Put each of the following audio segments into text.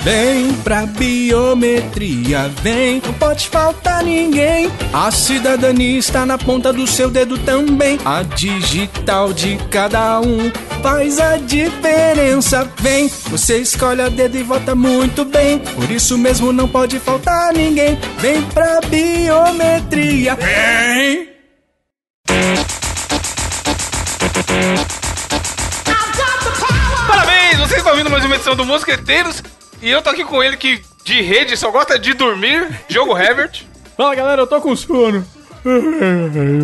Vem pra biometria, vem, não pode faltar ninguém. A cidadania está na ponta do seu dedo também. A digital de cada um faz a diferença. Vem, você escolhe a dedo e vota muito bem. Por isso mesmo não pode faltar ninguém. Vem pra biometria, vem. Parabéns! Vocês estão ouvindo mais uma edição do Mosqueteiros e eu tô aqui com ele que de rede só gosta de dormir, Diogo Herbert. Fala galera, eu tô com sono.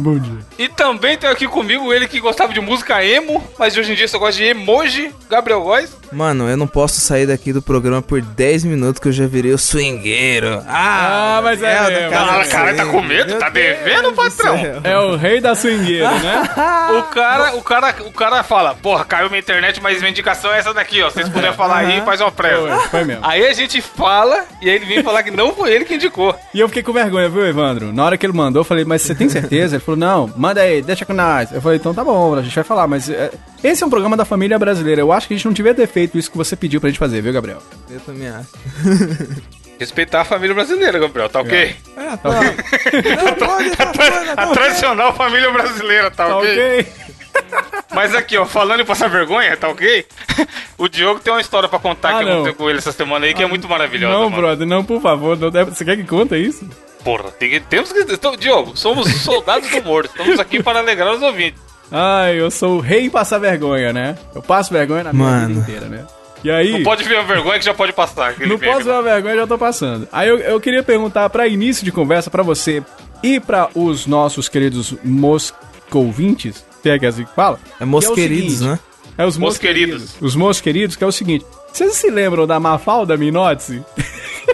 Bom dia. E também tem aqui comigo ele que gostava de música emo, mas hoje em dia só gosta de emoji, Gabriel Góes. Mano, eu não posso sair daqui do programa por 10 minutos que eu já virei o swingueiro. Ah, mas é, é, cara- Ah, cara, tá com medo? Meu Tá Deus devendo, do patrão? É o rei da swingueira, né? O cara, o cara, o cara fala, porra, caiu minha internet, mas minha indicação é essa daqui, ó. Se vocês puderem falar aí, faz uma prévia. Foi, foi mesmo. Aí a gente fala e aí ele vem falar que não foi ele que indicou. E eu fiquei com vergonha, viu, Evandro? Na hora que ele mandou, eu falei, mas você tem certeza? Ele falou, não, manda aí, deixa com nós. Eu falei, então tá bom, a gente vai falar, mas é, esse é um programa da família brasileira. Eu acho que a gente não devia ter feito isso que você pediu pra gente fazer, viu, Gabriel? Eu também acho. Respeitar a família brasileira, Gabriel, tá ok? É, tá. Não pode, tá foda, A tá tradicional família brasileira, tá, Tá ok? ok? Mas aqui, ó, falando em passar vergonha, tá ok? O Diogo tem uma história pra contar Ah, que não. aconteceu com ele essa semana aí, que é muito maravilhosa. Não, mano. brother, não, por favor. não Você quer que conta isso? Porra, tem que- temos que. Então, Diogo, somos soldados do morto. Estamos aqui para alegrar os ouvintes. Ai, eu sou o rei em passar vergonha, né? Eu passo vergonha na minha Mano. vida inteira, né? E aí... Não pode ver a vergonha que já pode passar. Não meme posso ver lá. a vergonha, já tô passando. Aí eu, eu queria perguntar pra início de conversa pra você e pra os nossos queridos moscovintes, tem aqui assim que fala? É mosqueridos, seguinte, né? É os Mosqueridos. mosqueridos. Os mosqueridos, que é o seguinte. Vocês se lembram da Mafalda Minotzi?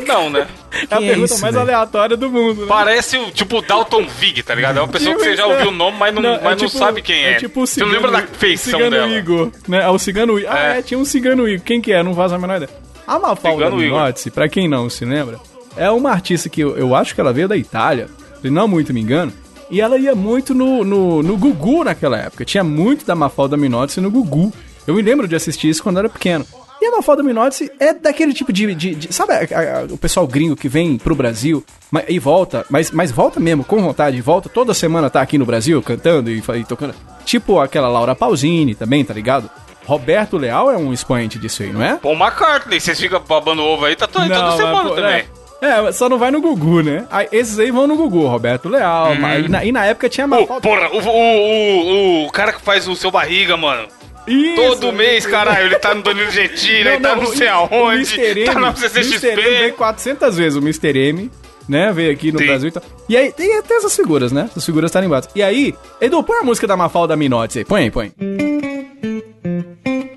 Não, né? É a é pergunta isso, mais aleatória do mundo, né? Parece o tipo Dalton Vig, tá ligado? É uma pessoa que você já ouviu o nome, mas não, é mas não tipo- sabe quem é. tipo o você não lembra da feição cigano dela. Igor, né? É o Cigano Igor. Ah, É. é, tinha um Cigano Igor. Quem que é? Não faço a menor ideia. A Mafalda Cigano. Minotzi, pra quem não se lembra, é uma artista que eu, eu acho que ela veio da Itália, se não muito me engano, e ela ia muito no, no, no Gugu naquela época. Tinha muito da Mafalda Minotzi no Gugu. Eu me lembro de assistir isso quando eu era pequeno. E a Mafalda Minotzi é daquele tipo de... de- de- sabe a- a- o pessoal gringo que vem pro Brasil mas- e volta, mas, mas volta mesmo, com vontade, volta toda semana tá aqui no Brasil cantando e, e tocando. Tipo aquela Laura Pausini também, tá ligado? Roberto Leal é um expoente disso aí, não é? Paul McCartney, vocês ficam babando ovo aí, tá to- toda mas, semana pô, também. É, é, só não vai no Gugu, né? Aí, esses aí vão no Gugu, Roberto Leal. mas- E, na, e na época tinha Ô, Mafalda. porra, o, o, o, o cara que faz o seu barriga, mano. Isso, Todo mês, caralho, ele tá no Danilo Gentili, ele tá não sei o- aonde, o Mr. tá M, na Mr. M veio CCXP. 400 vezes o Mr. M, né? Veio aqui no Sim. Brasil e tal. E aí, tem até essas figuras, né? Essas figuras tarimbadas. E aí, Edu, põe a música da Mafalda Minotti aí. Põe aí, põe. Sentitemi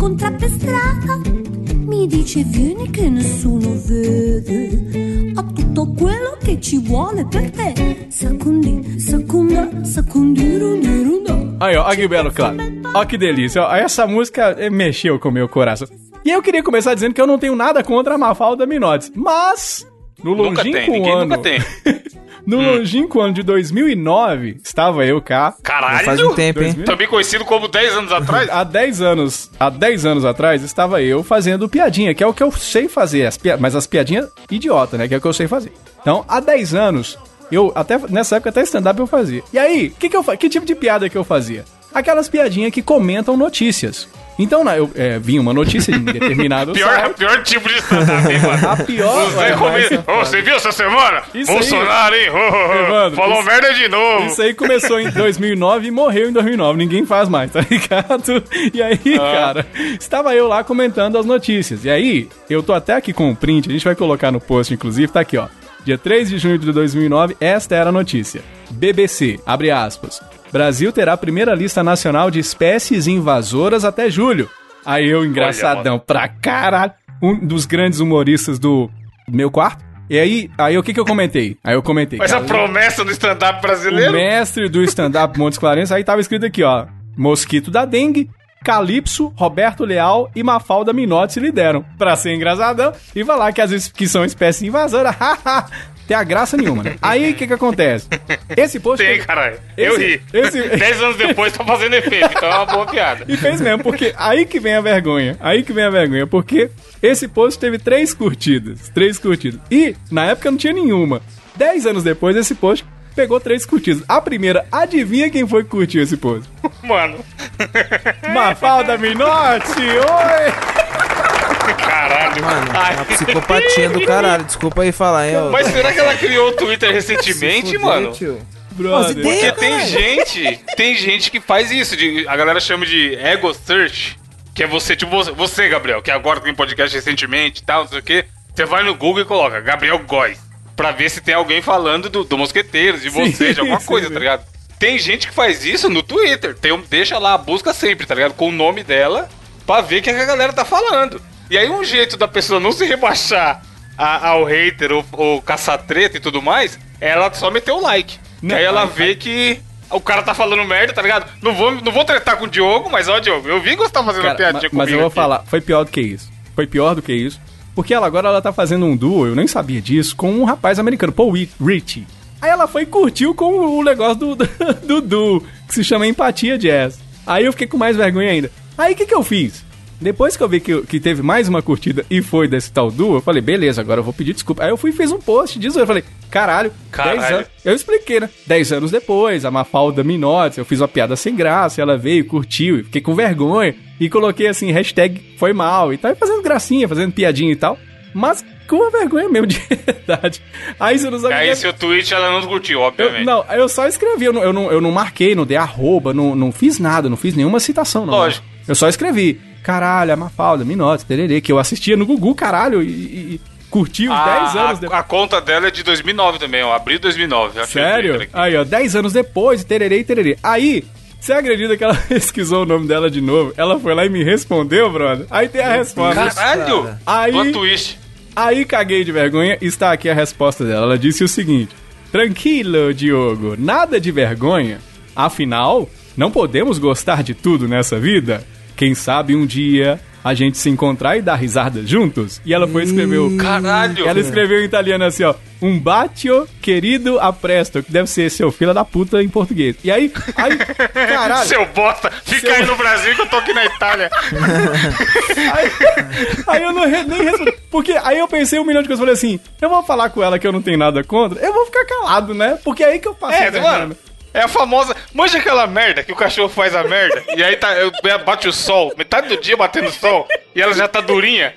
diavolo mi incontra per strada. Mi dice vieni che nessuno vede. Ho tutto quello che ci vuole per te. Sacundi, sacunda, sacundirundirunda. Aí, ó, ó que belo, claro. Ó que delícia. Ó, essa música eh, mexeu com o meu coração. E eu queria começar dizendo que eu não tenho nada contra a Mafalda Minotti. Mas, no Nunca longínquo tem, ninguém ano... nunca tem. no longínquo ano de 2009, estava eu cá. Caralho! Faz um tempo, hein? Também conhecido como 10 anos atrás. Há 10 anos, há 10 anos atrás, estava eu fazendo piadinha, que é o que eu sei fazer, as pia- mas as piadinhas idiota, né? Que é o que eu sei fazer. Então, há 10 anos, eu até nessa época até stand-up eu fazia. E aí, que, que, eu, que tipo de piada que eu fazia? Aquelas piadinhas que comentam notícias. Então, na- eu é, vinha uma notícia de determinado Pior, site. pior tipo de stand-up, hein, mano. A pior. Você, ué, come... Ô, você viu essa semana? Isso aí- Bolsonaro, hein? Ô, ô, Evandro, Falou isso- merda de novo. Isso aí começou em 2009 e morreu em 2009. Ninguém faz mais, tá ligado? E aí, Ah. cara, estava eu lá comentando as notícias. E aí, eu tô até aqui com o print, a gente vai colocar no post, inclusive, tá aqui, ó. Dia 3 de junho de 2009, esta era a notícia. BBC, abre aspas. Brasil terá a primeira lista nacional de espécies invasoras até julho. Aí eu, engraçadão pra caralho, um dos grandes humoristas do meu quarto. E aí, aí o que que eu comentei? Aí eu comentei. Mas a cara, promessa do stand-up o brasileiro. mestre do stand-up Montes Clarence, aí tava escrito aqui, ó. Mosquito da dengue, Calypso, Roberto Leal e Mafalda Minotti se lideram. Pra ser engraçadão e falar que, as, que são espécie invasora. Tem a graça nenhuma, né? Aí o que que acontece? Esse post. Tem, caralho. Eu ri. esse- Dez anos depois tá fazendo efeito, então é uma boa piada. E fez mesmo, porque aí que vem a vergonha. Aí que vem a vergonha, porque esse post teve três curtidas. Três curtidas. E na época não tinha nenhuma. Dez anos depois, esse post pegou três curtidas. A primeira, adivinha quem foi que curtiu esse post? Mano, Mafalda Minotti! Oi! Caralho. Mano, Ai. uma psicopatia do caralho. Desculpa aí falar, hein. Mas será que ela criou o Twitter recentemente, fuder, mano? tio. Brother. Porque É, tem caralho. gente, tem gente que faz isso, de, a galera chama de ego search, que é você, tipo você, Gabriel, que agora tem podcast recentemente e tal, não sei o quê, você vai no Google e coloca Gabriel Góes, pra ver se tem alguém falando do, do Mosqueteiros, de Sim, você, de alguma sim, coisa, sim. tá ligado? Tem gente que faz isso no Twitter, tem um, deixa lá, busca sempre, tá ligado? Com o nome dela, pra ver o que a galera tá falando. E aí um jeito da pessoa não se rebaixar a- ao hater ou, ou caçar treta e tudo mais, é ela só meter o like. Não, aí ela vê que o cara tá falando merda, tá ligado? Não vou, não vou tretar com o Diogo, mas ó, Diogo, eu vi que você tá fazendo uma Cara, piadinha ma- comigo. mas eu vou aqui. falar, foi pior do que isso. Foi pior do que isso. Porque ela agora ela tá fazendo um duo, eu nem sabia disso, com um rapaz americano, Paul Ritchie. Aí ela foi e curtiu com o negócio do, do, do duo, que se chama Empatia Jazz. Aí eu fiquei com mais vergonha ainda. Aí o que, que eu fiz? Depois que eu vi que, que teve mais uma curtida e foi desse tal duo, eu falei, beleza, agora eu vou pedir desculpa. Aí eu fui e fiz um post disso. Eu falei, caralho, Caralho. 10 anos. Eu expliquei, né? 10 anos depois, a Mafalda Minotes, eu fiz uma piada sem graça, ela veio, curtiu, e fiquei com vergonha. E coloquei assim, hashtag foi mal. E tava fazendo gracinha, fazendo piadinha e tal. Mas com uma vergonha mesmo, de verdade. Aí você não sabe. Aí seu tweet ela não curtiu, eu, obviamente. não, eu só escrevi, eu não, eu não, eu não marquei, não dei arroba, não, não fiz nada, não fiz nenhuma citação, não. Lógico. Eu só escrevi, caralho, a Mafalda, Minotes, tererê, que eu assistia no Gugu, caralho, e, e, curti uns 10 a, anos a, depois. a conta dela é de 2009 também, ó. Abril de 2009. eu achei o Sério? Aí, ó, 10 anos depois, tererê e tererê. Aí, você acredita que ela pesquisou o nome dela de novo? Ela foi lá e me respondeu, brother. Aí tem a resposta. Caralho! cara. Aí- Plot twist. Aí caguei de vergonha e está aqui a resposta dela. Ela disse o seguinte: Tranquilo, Diogo, nada de vergonha. Afinal, não podemos gostar de tudo nessa vida. Quem sabe um dia a gente se encontrar e dar risada juntos? E ela foi e escreveu. Caralho! Ela escreveu em italiano assim, ó. Um batio querido a presto, que deve ser seu filho da puta em português. E aí, aí, caralho. Seu bosta! Fica Seu- aí no Brasil que eu tô aqui na Itália. Aí, aí eu não re- nem respondi. Porque aí eu pensei um milhão de coisas. Falei assim: eu vou falar com ela que eu não tenho nada contra. Eu vou ficar calado, né? Porque é aí que eu passo. É, mano. É a famosa. Manja aquela merda que o cachorro faz a merda. e aí tá, eu- bate o sol, metade do dia batendo sol. E ela já tá durinha.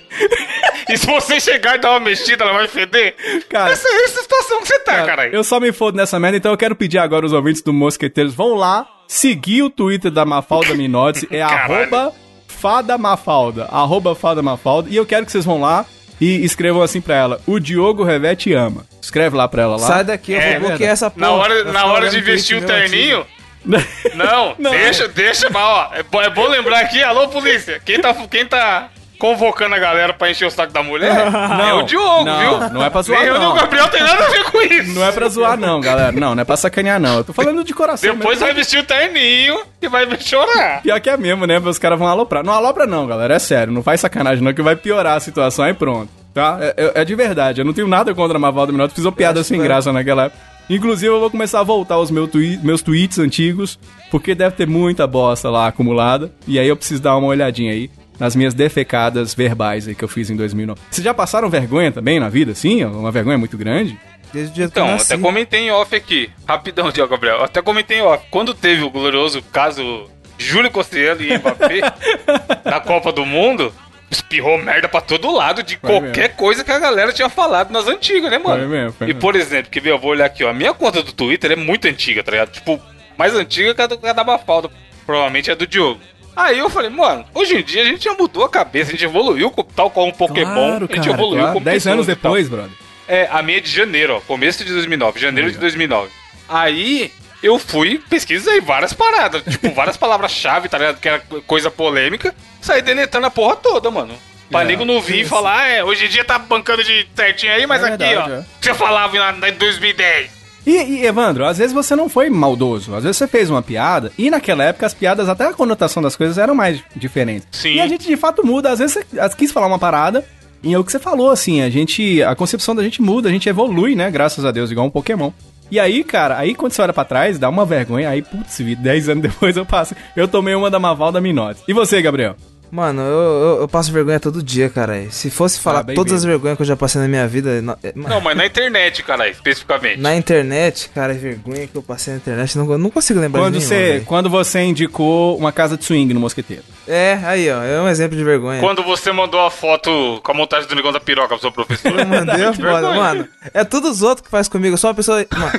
E se você chegar e dar uma mexida, ela vai feder. Cara, essa é essa situação que você tá, caralho. Eu só me fodo nessa merda, então eu quero pedir agora os ouvintes do Mosqueteiros. Vão lá, seguir o Twitter da Mafalda Minotti. É Caralho. arroba Fada Mafalda. Arroba Fada Mafalda. E eu quero que vocês vão lá e escrevam assim pra ela: O Diogo Revete ama. Escreve lá pra ela lá. Sai daqui, eu É, vou bloquear essa porra. Na hora, na hora de vestir o terninho. Não, Não. deixa, deixa, mas ó, é bom, é bom lembrar aqui, alô polícia, quem tá, quem tá convocando a galera pra encher o saco da mulher é o Diogo, não, viu? não é pra zoar, Nem eu não. o Gabriel tem nada a ver com isso. Não é pra zoar, não, galera. Não, não é pra sacanear, não. Eu tô falando de coração. Depois mesmo. vai vestir o terninho e vai chorar. Pior que é mesmo, né? Os caras vão aloprar. Não alopra não, galera. É sério. Não faz sacanagem não, que vai piorar a situação aí pronto. Tá? É, é- é de verdade. Eu não tenho nada contra a Mavalda Minotti. Fiz uma piada sem graça naquela época. Inclusive, eu vou começar a voltar aos meu twi- meus tweets antigos, porque deve ter muita bosta lá acumulada. E aí eu preciso dar uma olhadinha aí nas minhas defecadas verbais aí que eu fiz em 2009. Vocês já passaram vergonha também na vida, assim? Uma vergonha muito grande? Desde o dia que Então, eu nasci. até comentei em off aqui. Rapidão, Diogo Gabriel. Até comentei em off. Quando teve o glorioso caso Júlio Cossielo e Mbappé na Copa do Mundo, espirrou merda pra todo lado de Foi qualquer mesmo. coisa que a galera tinha falado nas antigas, né, mano? Foi mesmo, foi e mesmo. por exemplo, que eu vou olhar aqui, ó. A minha conta do Twitter é muito antiga, tá ligado? Tipo, mais antiga que a, do, que a da Mafalda. Provavelmente é do Diogo. Aí eu falei, mano, hoje em dia a gente já mudou a cabeça, a gente evoluiu co- tal qual um Pokémon. a gente evoluiu claro. como 10 pessoas anos depois, brother. É, a minha é de janeiro, ó. Começo de 2009. Janeiro de 2009. Aí eu fui, pesquisei várias paradas. tipo, várias palavras-chave, tá ligado? Que era coisa polêmica. Saí deletando a porra toda, mano. Pra É, nego não vir e falar, é, hoje em dia tá bancando de certinho aí, mas É aqui, verdade, ó. é. Você falava em 2010. E, e, Evandro, às vezes você não foi maldoso, às vezes você fez uma piada, e naquela época as piadas, até a conotação das coisas eram mais diferentes. Sim. E a gente de fato muda, às vezes você quis falar uma parada, e é o que você falou, assim, a gente, a concepção da gente muda, a gente evolui, né, graças a Deus, igual um Pokémon. E aí, cara, aí quando você olha pra trás, dá uma vergonha, aí, putz, 10 anos depois eu passo, eu tomei uma da Mavalda Minotti. E você, Gabriel? Mano, eu, eu, eu passo vergonha todo dia, cara. Se fosse falar Ah, todas as vergonhas que eu já passei na minha vida. na- é, Não, mas na internet, cara, especificamente. Na internet, cara, vergonha que eu passei na internet, não, não consigo lembrar Quando de nenhuma, você, quando você indicou uma casa de swing no Mosqueteiro. É, aí, ó, é um exemplo de vergonha. Quando você mandou a foto com a montagem do negão da piroca pro seu professor. Eu mandei a foda, mano. É todos os outros que faz comigo, eu sou uma pessoa. Mano,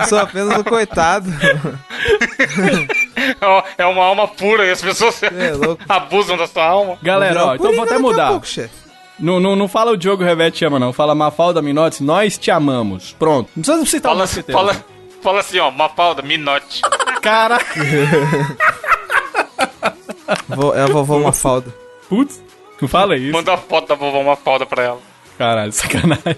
eu sou apenas um coitado. Ó, é uma alma pura e as pessoas É louco. abusam da sua alma. Galera, ó, então vou até mudar. pouco. Não, não, não fala o Diogo Revete te ama, não. Fala Mafalda Minotti, nós te amamos. Pronto. Não precisa citar o Fala, Mosqueteiro. fala, fala assim, ó, Mafalda, Minote. Cara, Vou- É a vovó Mafalda. putz, não fala isso. Manda a foto da vovó Mafalda pra ela. Caralho, sacanagem.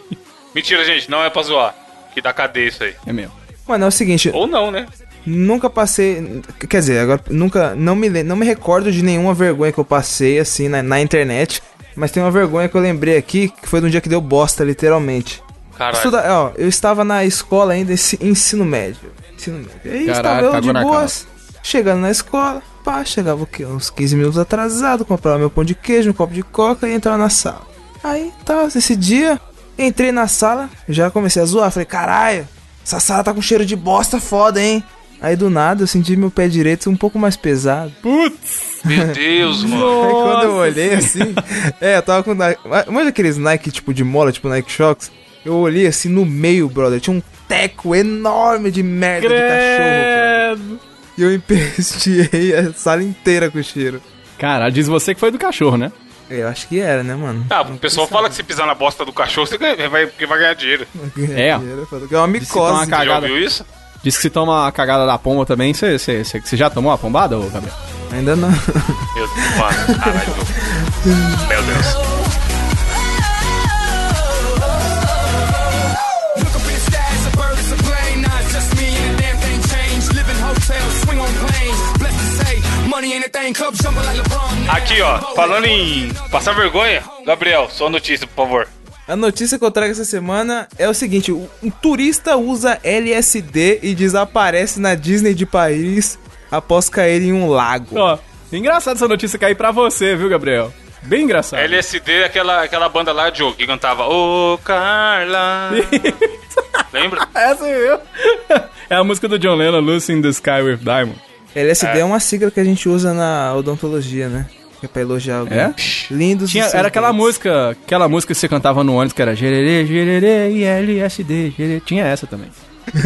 Mentira, gente, não é pra zoar. Que dá cadeia isso aí. É mesmo. Mano, é o seguinte, Ou não, né? Nunca passei. Quer dizer, agora nunca. Não me, não me recordo de nenhuma vergonha que eu passei assim na, na internet. Mas tem uma vergonha que eu lembrei aqui, que foi no dia que deu bosta, literalmente. Caralho. Estuda, ó, eu estava na escola ainda, ensi- ensino médio. Ensino médio. E aí Caralho, estava eu de cagou na boas, chegando na escola, pá, chegava o quê? Uns 15 minutos atrasado, comprava meu pão de queijo, um copo de coca e entrava na sala. Aí, tá, esse dia, entrei na sala, já comecei a zoar, falei, caralho, essa sala tá com cheiro de bosta foda, hein? Aí do nada eu senti meu pé direito um pouco mais pesado. Putz! Meu Deus, mano. Aí quando eu olhei assim, é, eu tava com Nike. Manja aqueles Nike tipo de mola, tipo Nike Shocks? Eu olhei assim no meio, brother. Tinha um teco enorme de merda de cachorro. brother. Credo! E eu empesteei a sala inteira com o cheiro. Caralho, diz você que foi do cachorro, né? Eu acho que era, né, mano? Ah, o pessoal fala que se pisar na bosta do cachorro, você vai, vai ganhar dinheiro. É. É uma uma micose. Você já ouviu isso? Diz que se toma a cagada da pomba também, você, já tomou a pombada, ô Gabriel? Ainda não. Meu Deus, mano, caralho. Meu Deus. Aqui, ó, falando em passar vergonha, Gabriel, sua notícia, por favor. A notícia que eu trago essa semana é o seguinte: um turista usa LSD e desaparece na Disney de Paris após cair em um lago. Ó, engraçado essa notícia cair pra você, viu, Gabriel? Bem engraçado. LSD é aquela, aquela banda lá, Diogo, que cantava Ô Carla. Lembra? Essa é eu. É a música do John Lennon, Lucy in the Sky with Diamond. LSD é. uma sigla que a gente usa na odontologia, né? Que é pra elogiar alguém. É? Lindos Tinha, era aquela dentes. música, aquela música que você cantava no ônibus que era gererê, gererê e LSD, gererê. Tinha essa também.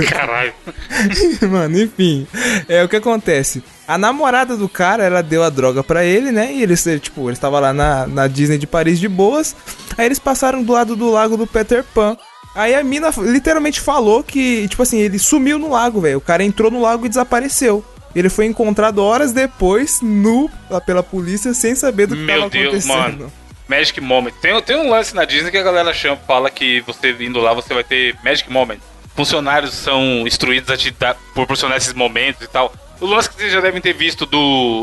Caralho. Mano, enfim. É o que acontece. A namorada do cara, ela deu a droga pra ele, né? E eles, tipo, eles estavam lá na, na Disney de Paris de boas. Aí eles passaram do lado do lago do Peter Pan. Aí a mina literalmente falou que, tipo assim, ele sumiu no lago, velho. O cara entrou no lago e desapareceu. Ele foi encontrado horas depois, nu, pela polícia, sem saber do que Meu tava Deus, acontecendo. mano. Magic Moment. Tem, tem um lance na Disney que a galera chama, fala que você indo lá, você vai ter Magic Moment. Funcionários são instruídos a te dar, proporcionar esses momentos e tal. O lance que vocês já devem ter visto do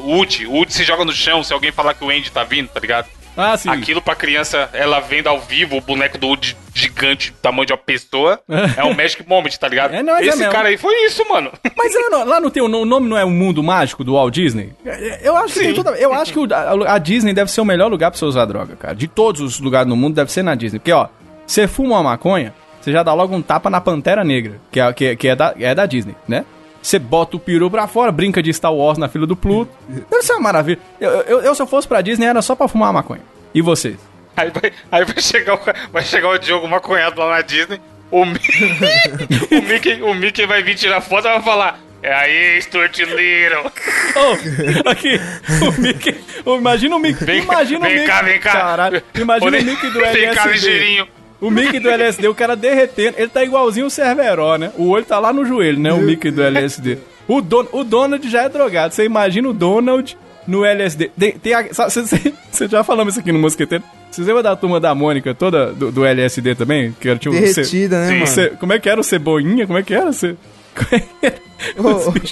Woody. O Woody se joga no chão se alguém falar que o Andy tá vindo, tá ligado? Ah, sim. Aquilo pra criança, ela vendo ao vivo o boneco do Woody gigante, tamanho de uma pessoa, é um Magic Moment, tá ligado? É, não, é Esse mesmo. cara aí foi isso, mano. Mas é, não- lá no teu o nome não é o mundo mágico do Walt Disney? É, Eu acho que tem toda- eu acho que o- a, a Disney deve ser o melhor lugar pra você usar droga, cara. De todos os lugares no mundo deve ser na Disney. Porque, ó, você fuma uma maconha, você já dá logo um tapa na Pantera Negra, que é, que, é- que é, da, é da Disney, né? Você bota o peru pra fora, brinca de Star Wars na fila do Pluto. Deve ser uma maravilha. Eu, eu, eu, se eu fosse pra Disney, era só pra fumar uma maconha. E vocês? Aí vai, aí vai, chegar, o, vai chegar o Diogo maconhado lá na Disney. O, Mi- o, Mickey, o Mickey vai vir tirar foto e vai falar. É aí, Stuart Little. Oh, aqui, o Mickey. imagina o Mickey. Vem, imagina vem o Mickey. cá, vem cá. Caralho, imagina o Mickey do Vem cá, LSD. ligeirinho. O Mickey do LSD, o cara derretendo. Ele tá igualzinho o Cerveró, né? O olho tá lá no joelho, né? O Mickey do LSD. O, Don, o Donald já é drogado. Você imagina o Donald no LSD. Tem, tem a- sabe, Você você já falamos isso aqui no Mosqueteiro. Vocês lembram da turma da Mônica toda do, do LSD também? Que era tipo. Derretida, né, Sim. mano? Ce- como é que era o cebolinha? Como é que era? Ce... Como é que era?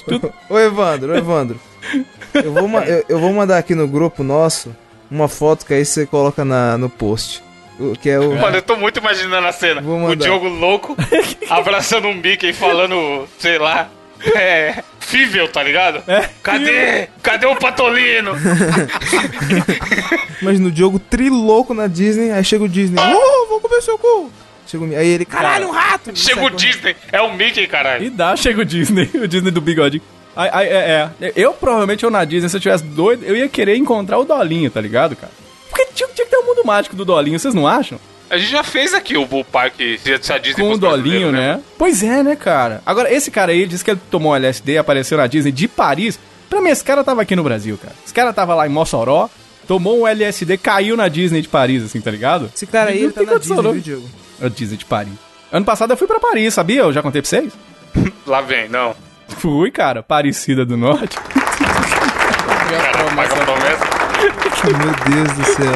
Tudo- Ô, ô, Evandro, ô, Evandro. Eu vou, eu, eu vou mandar aqui no grupo nosso uma foto que aí você coloca na, no post. Que é o. Mano, eu tô muito imaginando a cena. O. Diogo louco, abraçando um Mickey e falando, sei lá, é. Fível, tá ligado? É, Cadê? Cadê o Patolino? Imagina o Diogo trilouco na Disney, aí chega o Disney. Oh, vou comer seu cu! Chega o Aí ele, caralho, um rato! Chega o Disney, é o Mickey, caralho. E dá, chega o Disney, o Disney do bigode. Ai, ai, é, é. Eu provavelmente, eu na Disney, se eu tivesse doido, eu ia querer encontrar o Dolinho, tá ligado, cara? Porque tinha, tinha que ter o mundo mágico do Dolinho, vocês não acham? A gente já fez aqui o, o parque se a Disney Com o Dolinho, brasileiro, né? Pois é, né, cara? Agora, esse cara aí, disse que ele tomou LSD e apareceu na Disney de Paris. Pra mim, esse cara tava aqui no Brasil, cara. Esse cara tava lá em Mossoró, tomou um LSD, caiu na Disney de Paris, assim, tá ligado? Esse cara aí ele tá na Disney, viu, Diogo? A Disney de Paris. Ano passado eu fui pra Paris, sabia? Eu já contei pra vocês? Lá vem, não. Fui, cara. Parecida do Norte. Cara, paga promessa. Meu Deus do céu.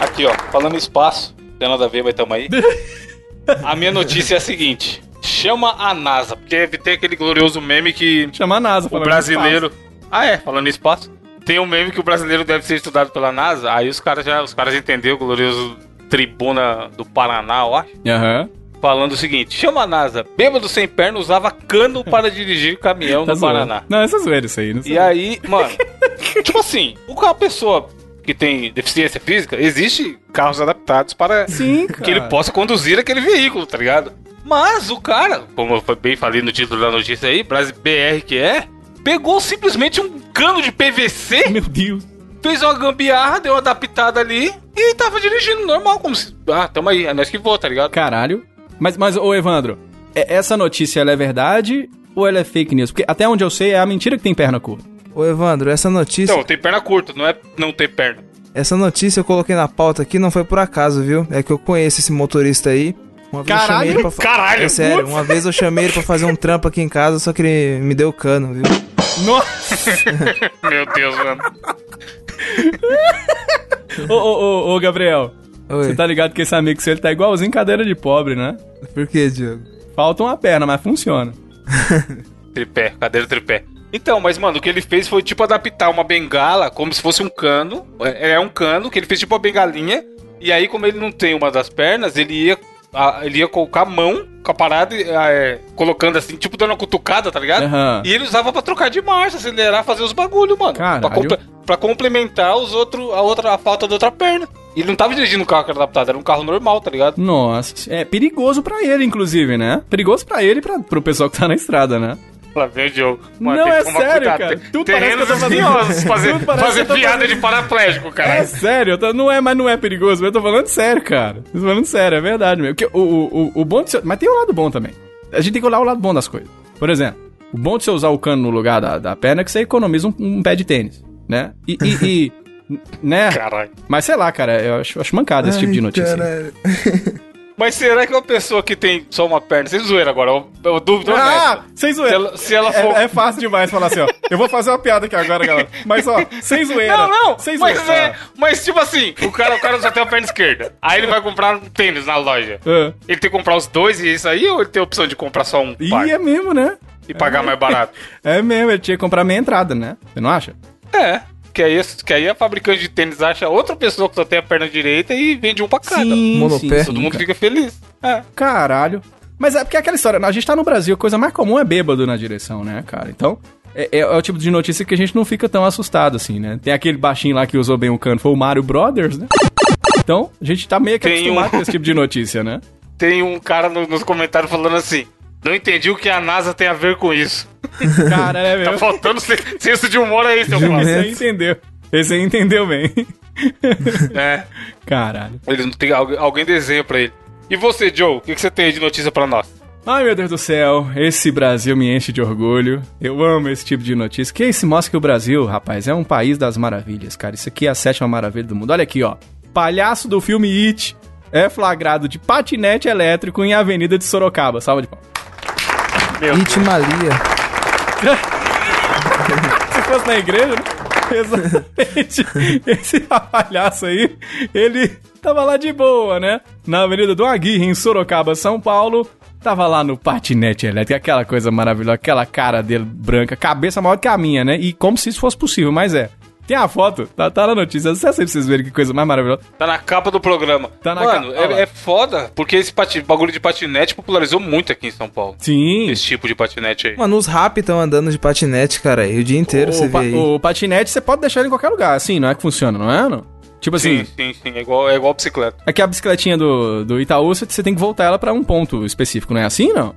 Aqui, ó, falando em espaço, não tem nada a ver, mas tamo aí. A minha notícia é a seguinte: chama a NASA, porque tem aquele glorioso meme que Chama a NASA. o brasileiro. Ah, é, falando em espaço. Tem um meme que o brasileiro deve ser estudado pela NASA. Aí os caras já os caras entenderam o glorioso tribuna do Paraná, eu acho. Aham. Falando o seguinte: chama a NASA. Bêbado sem perna usava cano para dirigir caminhão Tá no zoando. Paraná. Não, essa é zoeira isso aí. Não sei. E aí, mano, tipo assim, o cara, a pessoa que tem deficiência física, existe carros adaptados para Sim, que ele possa conduzir aquele veículo, tá ligado? Mas o cara, como eu bem falei no título da notícia aí, Brasil BR que é, pegou simplesmente um cano de PVC, Meu Deus. fez uma gambiarra, deu uma adaptada ali e tava dirigindo normal, como se. Ah, tamo aí, é nós que voa, tá ligado? Caralho. Mas, mas, ô Evandro, é- essa notícia ela é verdade ou ela é fake news? Porque até onde eu sei é a mentira que tem perna curta. Ô, Evandro, essa notícia. Então, tem perna curta, não é não ter perna. Essa notícia eu coloquei na pauta aqui, não foi por acaso, viu? É que eu conheço esse motorista aí. Uma vez eu Caralho, chamei ele pra fa- caralho, É sério, uma vez eu chamei ele pra fazer um trampo aqui em casa, só que ele me deu cano, viu? Nossa! Meu Deus, mano. ô, ô, ô, ô, Gabriel. Oi. Você tá ligado que esse amigo seu ele tá igualzinho cadeira de pobre, né? Por que, Diogo? Falta uma perna, mas funciona. Tripé, cadeira tripé. Então, mas mano, o que ele fez foi tipo adaptar uma bengala como se fosse um cano. É é um cano que ele fez tipo uma bengalinha. E aí, como ele não tem uma das pernas, ele ia, ele ia colocar a mão com a parada, é, colocando assim, tipo dando uma cutucada, tá ligado? Aham. E ele usava pra trocar de marcha, acelerar, fazer os bagulho, mano. Caralho. Pra, comple- pra complementar os outros, a outra a falta da outra perna. Ele não tava dirigindo um carro que era adaptado, era um carro normal, tá ligado? Nossa, é perigoso pra ele, inclusive, né? Perigoso pra ele e pra, pro pessoal que tá na estrada, né? Lá vem o Diogo. Não, tem que é sério, cuidado. cara. Tudo parece Terrenos que eu tô fazendo- espinhosos fazer, Tudo parece fazer eu tô piada fazendo- de paraplégico, É cara. sério, eu tô- não é, mas não é perigoso, eu tô falando sério, cara. Tô falando sério, é verdade mesmo. Porque o, o, o, o bom de ser, Mas tem o lado bom também. A gente tem que olhar o lado bom das coisas. Por exemplo, o bom de você usar o cano no lugar da, da perna é que você economiza um, um pé de tênis, né? E. e- e- né? Caralho. Mas sei lá, cara, eu acho, acho mancada esse tipo de notícia. Mas será que uma pessoa que tem só uma perna, sem zoeira agora, eu, eu duvido Ah, honesta. sem Se zoeira. ela, se ela for... É, é fácil demais falar assim, ó. Eu vou fazer uma piada aqui agora, galera. Mas, ó, sem zoeira. Não, não, Sem mas zoeira. é, mas tipo assim, o cara, o cara só tem a perna esquerda. Aí ele vai comprar um tênis na loja. Ah. Ele tem que comprar os dois e isso aí, ou ele tem a opção de comprar só um par é mesmo, né? e pagar mais barato? É mesmo, ele tinha que comprar meia entrada, né? Você não acha? É, que aí, que aí a fabricante de tênis acha outra pessoa que só tem a perna direita e vende um pra cada. Monopé. Todo mundo fica feliz. É. Caralho. Mas é porque é aquela história, a gente tá no Brasil, a coisa mais comum é bêbado na direção, né, cara? Então, é, é- é o tipo de notícia que a gente não fica tão assustado assim, né? Tem aquele baixinho lá que usou bem o cano, foi o Mario Brothers, né? Então, a gente tá meio que Tem acostumado um- com esse tipo de notícia, né? Tem um cara no- nos comentários falando assim: Não entendi o que a NASA tem a ver com isso. Cara, é Tá mesmo. faltando se- senso de humor aí, seu Esse Flávio. aí entendeu. Esse aí entendeu bem. É. Caralho. Ele não tem alguém, desenha pra ele. E você, Joe, o que, que você tem aí de notícia pra nós? Ai, meu Deus do céu, esse Brasil me enche de orgulho. Eu amo esse tipo de notícia. Que isso mostra que o Brasil, rapaz, é um país das maravilhas, cara. Isso aqui é a sétima maravilha do mundo. Olha aqui, ó. Palhaço do filme It é flagrado de patinete elétrico em Avenida de Sorocaba. Salva de palmas. Meu Itimalia. Se fosse na igreja, né? Exatamente. Esse palhaço aí, ele tava lá de boa, né? Na Avenida do Aguirre, em Sorocaba, São Paulo. Tava lá no patinete elétrico, aquela coisa maravilhosa, aquela cara dele branca, cabeça maior que a minha, né? E como se isso fosse possível, mas é. Tem a foto, tá, tá na notícia, acessa aí pra vocês verem que coisa mais maravilhosa. Tá na capa do programa. Tá na Mano, capa, é, é foda, porque esse pati- bagulho de patinete popularizou muito aqui em São Paulo. Sim. Esse tipo de patinete aí. Mano, os rap estão andando de patinete, cara, aí o dia inteiro você o, vê pa- aí. o patinete você pode deixar ele em qualquer lugar, assim, não é que funciona, não é? Não? Tipo assim, Sim, sim, sim. É igual, é igual bicicleta. é que a bicicletinha do, do Itaú, você, você tem que voltar ela pra um ponto específico, não é assim, não?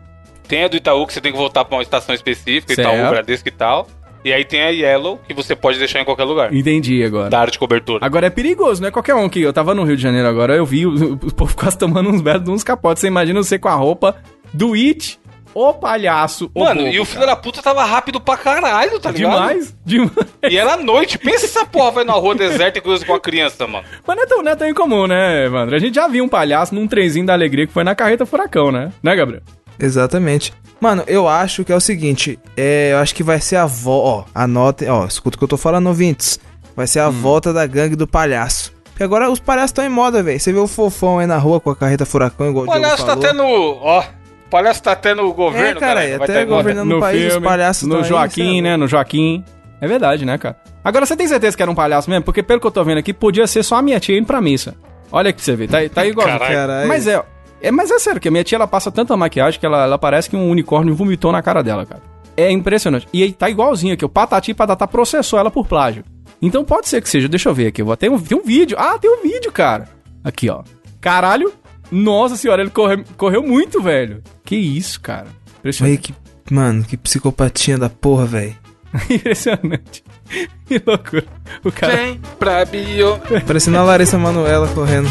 Tem a do Itaú que você tem que voltar pra uma estação específica, Certo. Itaú, Bradesco e tal. E aí tem a Yellow, que você pode deixar em qualquer lugar. Entendi agora. Da área de cobertura. Agora é perigoso, não é qualquer um que eu tava no Rio de Janeiro agora, eu vi o, o povo quase tomando uns belos de uns capotes. Você imagina você com a roupa do It, o palhaço, o Mano, bobo, e o filho cara. da puta tava rápido pra caralho, tá ligado? Demais, demais. E era noite. Pensa essa porra vai na rua deserta e cruza com a criança, mano. Mas não é, tão, não é tão incomum, né, Evandro? A gente já viu um palhaço num trenzinho da alegria que foi na carreta furacão, né? Né, Gabriel? Exatamente. Mano, eu acho que é o seguinte, é, eu acho que vai ser a volta, ó, anotem, ó, escuta o que eu tô falando, ouvintes. Vai ser a volta da gangue do palhaço. Porque agora os palhaços estão em moda, velho. Você vê o fofão aí na rua com a carreta furacão, igual O o Diogo palhaço tá tendo. Ó. O palhaço tá tendo o governo, É, cara, Vai até tá governando no país, os palhaços no aí, Joaquim, é né? No Joaquim. É verdade, né, cara? Agora, você tem certeza que era um palhaço mesmo? Porque pelo que eu tô vendo aqui, podia ser só a minha tia indo pra missa. Olha aqui pra você ver, tá, tá igual. Caralho. Mas é, é, mas é sério, que a minha tia ela passa tanta maquiagem que ela, ela parece que um unicórnio vomitou na cara dela, cara. É impressionante. E aí tá igualzinho aqui, o Patati e Patatá processou ela por plágio. Então pode ser que seja, deixa eu ver aqui, eu vou até um, tem um vídeo. Ah, tem um vídeo, cara. Aqui, ó. Caralho, nossa senhora, ele corre- correu muito, velho. Que isso, cara. Aí Impressionante. que, mano, que psicopatia da porra, velho. Impressionante. Que loucura. O cara. Vem pra bio. Parecendo a Larissa Manoela correndo.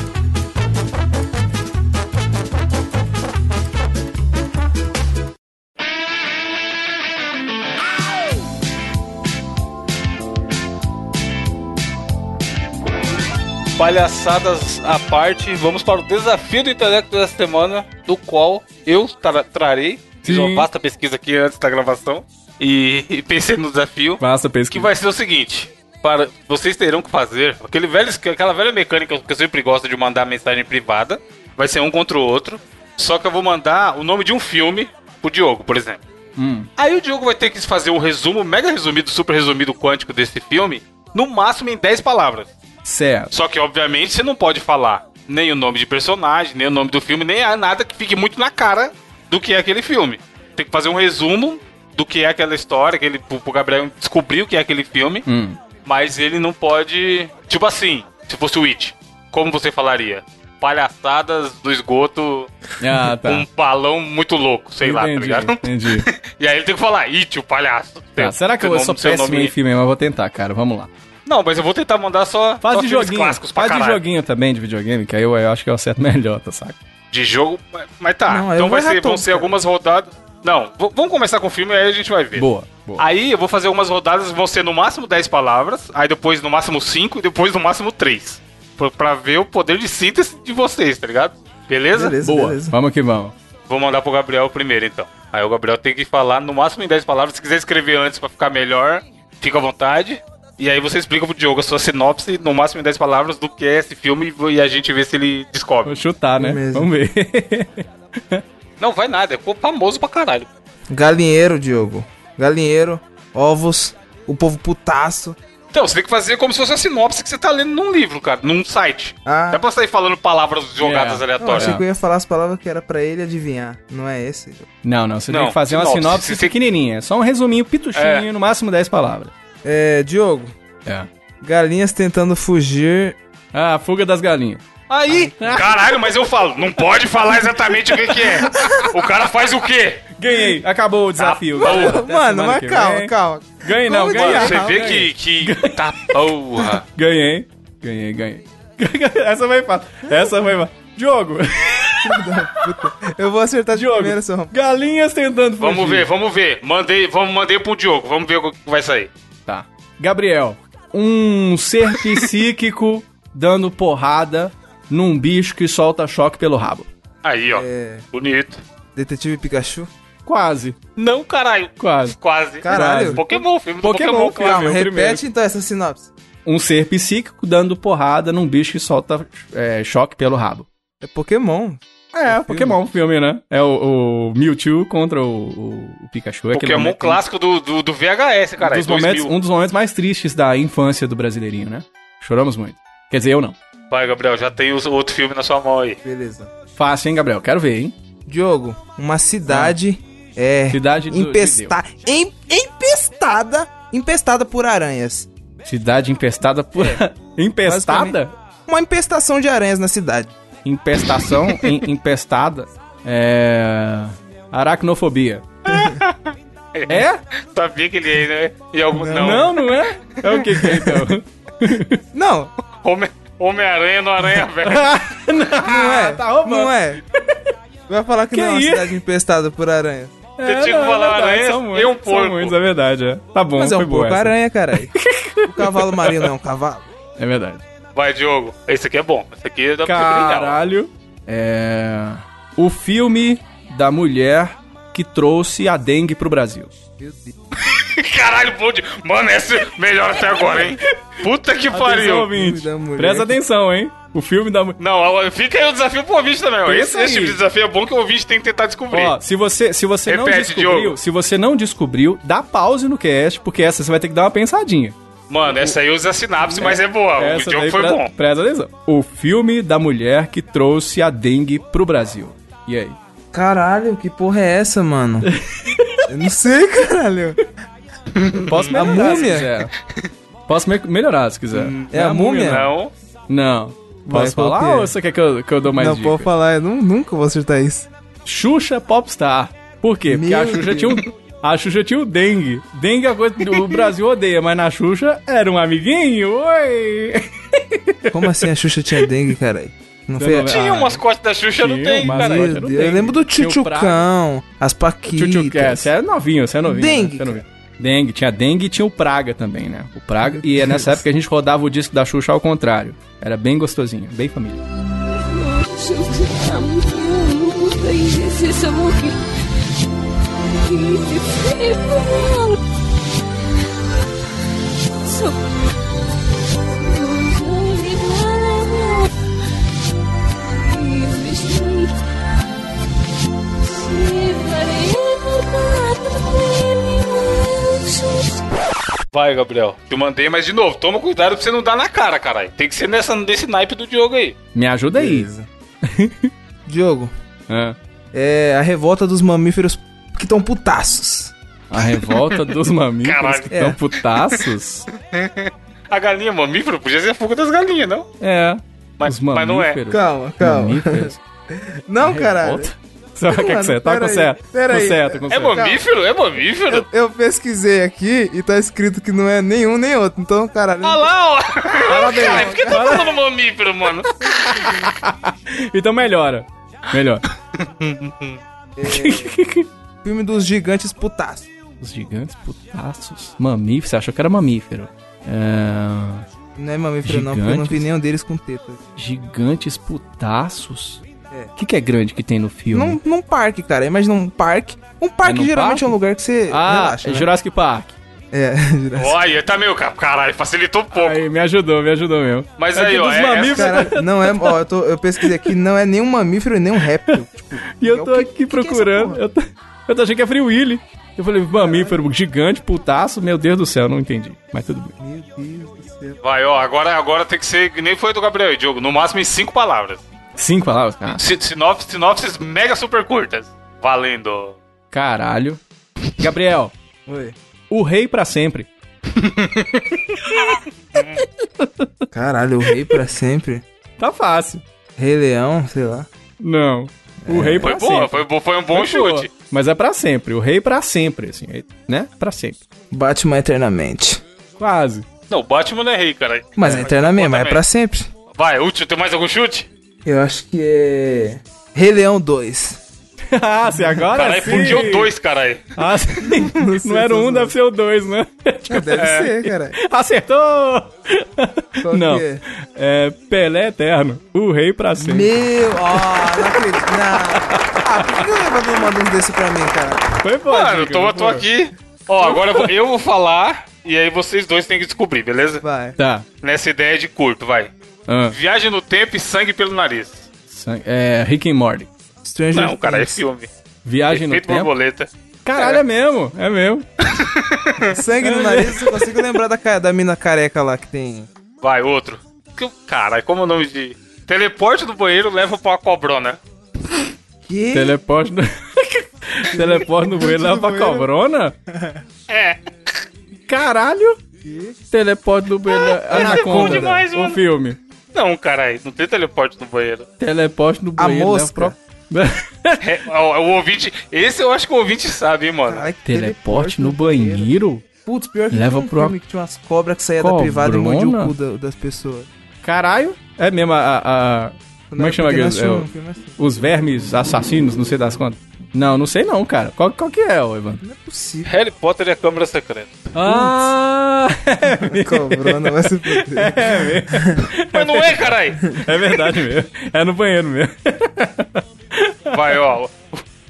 Palhaçadas à parte, vamos para o desafio do intelecto dessa semana, do qual eu tra trarei. Fiz uma vasta pesquisa aqui antes da gravação e, e pensei no desafio. Basta Que pesquisa. vai ser o seguinte: para vocês terão que fazer aquele velho, aquela velha mecânica que eu sempre gosto de mandar mensagem privada. Vai ser um contra o outro. Só que eu vou mandar o nome de um filme pro Diogo, por exemplo. Hum. Aí o Diogo vai ter que fazer um resumo, mega resumido, super resumido quântico desse filme, no máximo em 10 palavras. Certo. Só que, obviamente, você não pode falar nem o nome de personagem, nem o nome do filme, nem nada que fique muito na cara do que é aquele filme. Tem que fazer um resumo do que é aquela história, que ele, pro, pro Gabriel descobrir o que é aquele filme, Hum. mas ele não pode. Tipo assim, se fosse o It, como você falaria? Palhaçadas do esgoto Ah, tá. com um balão muito louco, sei lá, tá entendi, ligado? entendi. E aí ele tem que falar, It, o palhaço. Tá, será que eu sou péssimo nome- em filme? Mas vou tentar, cara. Vamos lá. Não, mas eu vou tentar mandar só, Faz só de joguinho. clássicos pra Faz de caralho. joguinho também de videogame, que aí eu, eu acho que eu acerto melhor, tá saco? De jogo, mas- mas tá. Não, então vai ser, vão ser cara. algumas rodadas. Não, vamos começar com o filme e aí a gente vai ver. Boa, boa. Aí eu vou fazer algumas rodadas, vão ser no máximo 10 palavras, aí depois no máximo 5 e depois no máximo 3. Pra, pra ver o poder de síntese de vocês, tá ligado? Beleza? Beleza, Boa. beleza. Vamos que vamos. Vou mandar pro Gabriel primeiro então. Aí o Gabriel tem que falar no máximo em 10 palavras. Se quiser escrever antes pra ficar melhor, fica à vontade. E aí você explica pro Diogo a sua sinopse, no máximo em 10 palavras, do que é esse filme e a gente vê se ele descobre. Vou chutar, né? Beleza. Vamos ver. Não, vai nada, é famoso pra caralho. Galinheiro, Diogo. Galinheiro, ovos, o povo putaço. Então, você tem que fazer como se fosse a sinopse que você tá lendo num livro, cara, num site. Ah. Não é pra sair falando palavras jogadas É. Não, aleatórias. achei que eu ia falar as palavras que era pra ele adivinhar. Não é esse? não, não. Você tem Não, que fazer uma sinopse. sinopse Você tem- pequenininha. Só um resuminho pituchinho, É. no máximo 10 palavras. É, Diogo. É. Galinhas tentando fugir. Ah, fuga das galinhas. Aí, caralho, mas eu falo, não pode falar exatamente o que, que é. O cara faz o quê? Ganhei. Acabou o desafio. Ah, porra. Até Mano, mas calma, vem. calma. Ganhei não, Como ganhei. assim? Você vê ganhei. que, que. Tá porra. Ganhei. Ganhei, ganhei. Essa foi fácil. Essa foi fácil. Diogo. Eu vou acertar de Diogo. primeira, seu Galinhas tentando fugir. Vamos ver, vamos ver. Mandei, vamos, mandei pro Diogo, vamos ver o que vai sair. Tá. Gabriel. Um ser psíquico dando porrada num bicho que solta choque pelo rabo. Aí, ó. É. Bonito. Detetive Pikachu. Quase, Não, caralho. quase. Quase. Caralho. Pokémon, filme do Pokémon, Pokémon, calma. repete primeiro. então essa sinopse. Um ser psíquico dando porrada num bicho que solta é, choque pelo rabo. É Pokémon. É, Pokémon filme, né? É o, o Mewtwo contra o, o- o Pikachu. é aquele Pokémon momento- clássico do, do, do VHS, um cara. dos, momentos, um dos momentos mais tristes da infância do brasileirinho, né? Choramos muito. Quer dizer, eu não. Vai, Gabriel, já tem os- outro filme na sua mão aí. Beleza. Fácil, hein, Gabriel? Quero ver, hein? Diogo, uma cidade é Cidade do, empesta... em- empestada, empestada por aranhas. de. Cidade empestada por... empestada? Uma empestação de aranhas na cidade. Empestação, em- empestada. É... Aracnofobia. é? Sabia que ele ia, né? E algum, não. Não, não é? É o que que é, então? Não, Homem- Homem-Aranha no Aranha Velho. não é. tá roubando. não é. Vai falar que, Que não é uma cidade empestada por aranha. Você tinha que falar é verdade, aranha são e muitos, um porco. São muitos, é verdade, é. Tá bom, Mas é um porco aranha, caralho. o cavalo marinho não é um cavalo. É verdade. Vai, Diogo. Esse aqui é bom. Esse aqui dá pra. Caralho. É... O filme da mulher que trouxe a dengue pro Brasil. Caralho, bom de... Mano, esse é melhor até agora, hein? Puta que Atenção, pariu. ouvinte. Da mulher Presta atenção, hein? O filme da mulher... Não, fica aí o desafio pro ouvinte também. Pensa Esse, esse tipo de desafio é bom que o ouvinte tem que tentar descobrir. Ó, se você, se você não Repete, descobriu, Diogo. se você não descobriu, dá pause no cast, porque essa você vai ter que dar uma pensadinha. Mano, essa aí usa sinapse, mas é boa. O daí foi pre- bom. Presta atenção. O filme da mulher que trouxe a dengue pro Brasil. E aí? Caralho, que porra é essa, mano? Eu não sei, caralho. Posso A melhorar se múmia? quiser. Posso me- melhorar se quiser. É a múmia? Não. Não. Vai, Posso falar é? ou você quer que eu, que eu dou mais não, dica? pode falar, eu nu- nunca vou acertar isso. Xuxa Popstar. Por quê? Porque Meu a Xuxa tinha um... A Xuxa tinha o dengue. Dengue é a coisa que o Brasil odeia, mas na Xuxa era um amiguinho. Oi! Como assim a Xuxa tinha dengue, caralho? Não foi não Tinha Ah, um mascote da Xuxa, não tinha tem, mascote. cara. Dengue. eu lembro do Tchutchucão, as é, Paquitas. você é novinho, você é novinho. Dengue, né? Você é novinho. Dengue, tinha dengue e tinha o Praga também, né? O Praga. E é nessa época que a gente rodava o disco da Xuxa ao contrário. Era bem gostosinho, bem família. Te Vai, Gabriel. Eu mandei, mas de novo, toma cuidado pra você não dar na cara, caralho. Tem que ser nessa, nesse naipe do Diogo aí. Me ajuda aí. Diogo, É. é a revolta dos mamíferos que estão putaços. A revolta dos mamíferos Caralho. que estão É. putaços. A galinha mamífero podia ser a fuga das galinhas, não? É. Mas, mas não é. Calma, calma. Mamíferos. Não, caralho. Revolta? Você vai quer Mano, que você tá aí, certo? pera aí. certo, com É mamífero? É mamífero? Eu, eu pesquisei aqui e tá escrito que não é nenhum nem outro. Então, caralho. Ah lá, ó. Parabéns. Caralho, por que tá falando mamífero, mano? Então melhora. Melhor. Filme dos gigantes putaços. Os gigantes putaços. Mamífero? Você achou que era mamífero? É... Não é mamífero, não, porque eu não vi Gigantes? nenhum deles com teta. Gigantes putaços? É. O que, que é grande que tem no filme? Num, num parque, cara. Imagina um parque. Um parque num geralmente parque? é um lugar que você Ah, relaxa, é né? Jurassic Park. É, Jurassic Olha, tá meio. ca- Caralho, facilitou um pouco. Aí, me ajudou, me ajudou mesmo. Mas É aí, que ó. dos É, mamíferos- Cara, não é. Ó, eu, tô, eu pesquisei aqui, não é nenhum mamífero e nem um réptil. Tipo, E eu tô o que- aqui que que é procurando. porra? eu, tô, eu tô achando que é Free Willy. Eu falei, mamífero gigante, putaço. Meu Deus do céu, não entendi. Mas tudo bem. meu Deus do céu. Vai, ó. Agora, agora tem que ser. que Nem foi do Gabriel e Diogo. No máximo em cinco palavras. Cinco palavras? Ah, Si- Sinopses, sinopses mega super curtas. Valendo. caralho. Gabriel, Oi. o rei pra sempre. Caralho, o rei pra sempre. Tá fácil. Rei Leão, sei lá. Não. O rei Foi pra boa, sempre. foi, foi um bom Foi boa. chute. Mas é pra sempre. O rei pra sempre, assim. é- Né? Pra sempre. Batman eternamente. Quase. Não, o Batman não é rei, cara. Mas é, eternamente, mas é pra sempre. Vai, útil, tem mais algum chute? Eu acho que é. Rei Leão 2. ah, se agora Caralho, sim. o dois, caralho? Ah, sim. Não, sei era um, eu deve ser o dois, né? Deve ser, cara. Acertou! Qual não. é? É Pelé Eterno. O rei pra sempre. Meu, ó, não acredito. Não. Ah, por que o Evandro não manda um desse pra mim, cara? Foi boa, Mano, eu tô, não eu tô aqui. Ó, agora eu vou, eu vou falar e aí vocês dois têm que descobrir, beleza? Vai. Tá. Nessa ideia de curto, vai. Ah, Viagem no tempo e sangue pelo nariz. sangue- é, Rick and Morty. Stranger Não, cara, é filme. Viagem no Efeito tempo. borboleta. Caralho, é mesmo, é mesmo. Sangue no nariz, eu consigo lembrar da, ca- da mina careca lá que tem. Vai, outro. Que- Caralho, como é o nome de. Teleporte do banheiro leva pra uma cobrona. Que? Teleporte no... Teleporte no banheiro leva pra banheiro. cobrona? É. Caralho. Teleporte no banheiro... Anaconda, demais, o mano. filme. Não, caralho, não tem teleporte no banheiro. Teleporte no A banheiro mosca. leva pra... É, ó, o, ouvinte. Esse eu acho que o ouvinte sabe, hein, mano. Que Teleporte no banheiro? Putz, pior que Leva um pro- filme que tinha umas cobras que saía da privada e mordia o cu da- das pessoas. Caralho. É mesmo a... a- a- Como é que chama nós É, o- um assim. os vermes assassinos, não sei das quantas. Não, não sei não, cara. Qual, qual que é, ô, Ivan? Não é possível. Harry Potter e a Câmara Secreta. Ah! Cobrona vai se fuder. Mas não é, caralho. É verdade mesmo. É no banheiro mesmo. Vai, ó.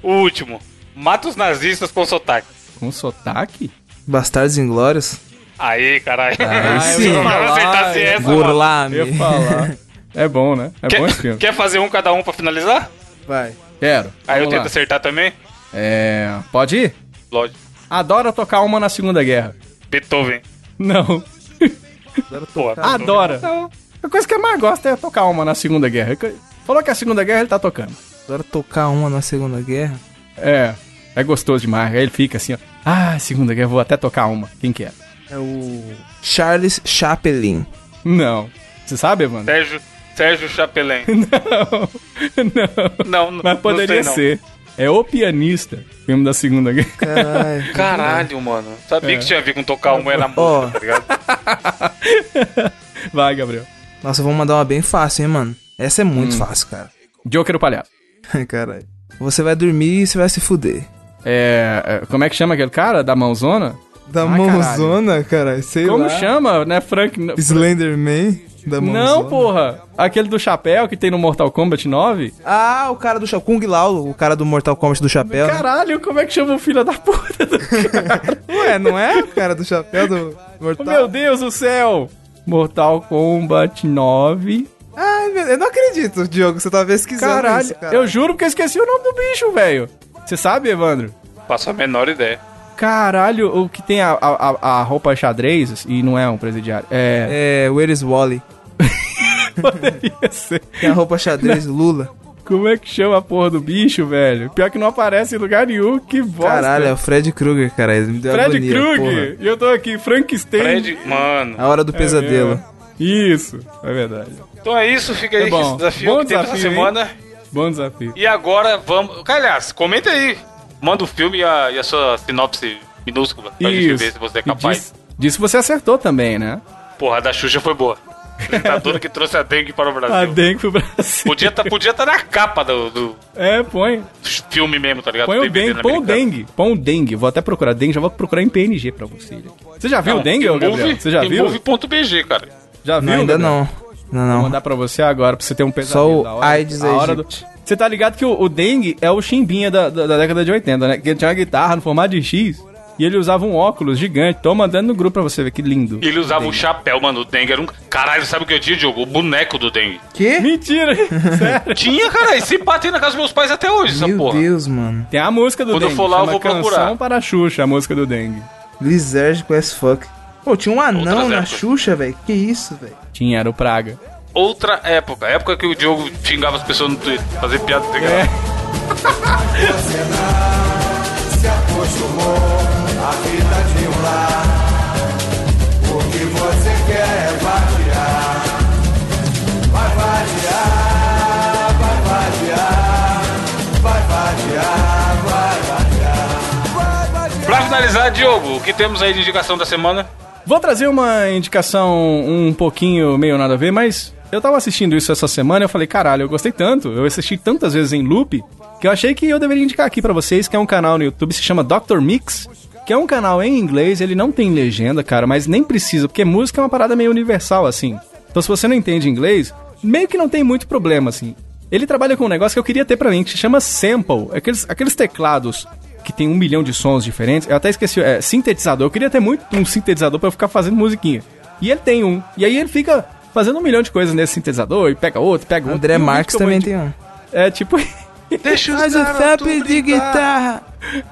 O último. Mata os nazistas com sotaque. Com sotaque? Bastardos Inglórios. Aí, caralho. Aí eu sim. Não acertasse eu- essa. Eu falar. É bom, né? É bom esse Quer, filme. quer fazer um cada um pra finalizar? Vai. Quero. Aí eu Vamos tento lá. acertar também? É... Pode ir? Lógico. Adora tocar uma na Segunda Guerra. Beethoven. Não. Pô, Adora. A coisa que eu mais gosto é tocar uma na Segunda Guerra. Falou que a Segunda Guerra ele tá tocando. Adora tocar uma na Segunda Guerra. É. É gostoso demais. Aí ele fica assim, ó. Ah, Segunda Guerra, vou até tocar uma. Quem que é? É o Charles Chaplin. Não. Você sabe, mano? Sérgio, Sérgio Chapelin. Não. Não. Não, não Mas poderia não sei, não. ser. É O Pianista, filme da Segunda Guerra. Caralho. Caralho, mano. Sabia que tinha a ver com tocar uma na música, Ó. tá ligado? Vai, Gabriel. Nossa, vamos mandar uma bem fácil, hein, mano. Essa é muito fácil, cara. Joker o Palhaço. Caralho. Você vai dormir e você vai se fuder. É, é, Como é que chama aquele cara da mãozona? Da Ai, mãozona, caralho. Sei Como lá. chama, né, Frank? Slenderman? Da mãozona. Não, porra. Aquele do chapéu que tem no Mortal Kombat 9? Ah, o cara do chapéu. Kung Lao, o cara do Mortal Kombat do chapéu. né? Caralho, como é que chama o filho da puta? do- Ué, não é o cara do chapéu do Mortal Meu Deus do céu! Mortal Kombat 9. Ai, meu, eu não acredito, Diogo, você tá pesquisando Caralho, isso, cara. eu juro que eu esqueci o nome do bicho, velho. Você sabe, Evandro? Faço a menor ideia. Caralho, o que tem a, a, a- roupa xadrez e não é um presidiário. É. É, Where is Wally? Poderia ser. Tem a roupa xadrez Lula. Como é que chama a porra do bicho, velho? Pior que não aparece em lugar nenhum, que bosta. Caralho, é o Fred Krueger, cara. Ele me deu Fred agonia, Krueger. E eu tô aqui, Frankenstein. Fred, mano. A hora do pesadelo. mesmo. Isso, é verdade. Então é isso, fica aí Tá com bom. esse desafio Bom que desafio, hein? semana. Bom desafio. E agora vamos. Aliás, comenta aí. Manda o filme e a, e a sua sinopse minúscula pra gente ver se você é capaz. diz- Disso você acertou também, né? Porra, a da Xuxa foi boa. Apresentadora que trouxe a dengue para o A Brasil. dengue pro Brasil. Podia estar podia tá na capa do, do É, põe. filme mesmo, tá ligado? Põe o dengue, põe o dengue. Põe o dengue. Vou até procurar dengue, já vou procurar em PNG pra você. Você já viu Não, o dengue, Gabriel? Você já viu? remove.bg, cara. Já viu? Não, ainda Gabriel? não. Não, Vou não. mandar pra você agora, pra você ter um pesadelo. o da hora, AIDS a hora do... Você tá ligado que o, o dengue é o chimbinha da, da, da década de 80, né? Que ele tinha uma guitarra no formato de X e ele usava um óculos gigante. Tô mandando no grupo pra você ver que lindo. E ele usava um chapéu, mano. O dengue era um. Caralho, sabe o que eu tinha, Diogo? O boneco do dengue. Quê? Mentira! Sério? Tinha, cara. E se bater na casa dos meus pais até hoje, essa Meu porra. Deus, mano. Tem a música do Quando eu dengue. for lá, eu vou procurar. Canção para a Xuxa, a música do dengue. Lisérgico as fuck. Pô, tinha um anão Outras na épocas. Xuxa, velho. Que isso, velho? Tinha, era o Praga. Outra época. Época que o Diogo xingava as pessoas no Twitter. Fazer piada sem graça. É. se acostumou à vida de um lar. O que você quer é vadiar. Vai vadiar, vai vadiar, vai vadiar, vai vadiar. Vai vadiar. Pra finalizar, Diogo, o que temos aí de indicação da semana? Vou trazer uma indicação um pouquinho meio nada a ver, mas eu tava assistindo isso essa semana e eu falei, caralho, eu gostei tanto, eu assisti tantas vezes em loop, que eu achei que eu deveria indicar aqui pra vocês, que é um canal no YouTube, se chama Dr. Mix, que é um canal em inglês, ele não tem legenda, cara, mas nem precisa, porque música é uma parada meio universal, assim. Então se você não entende inglês, meio que não tem muito problema, assim. Ele trabalha com um negócio que eu queria ter pra mim, que se chama sample. Aqueles, aqueles teclados que tem um milhão de sons diferentes. Eu até esqueci, é sintetizador. Eu queria ter muito um sintetizador pra eu ficar fazendo musiquinha. E ele tem um. E aí ele fica fazendo um milhão de coisas nesse sintetizador e pega outro, pega outro. André E Marques também tem um. É tipo. Deixa Faz o FAP de guitarra.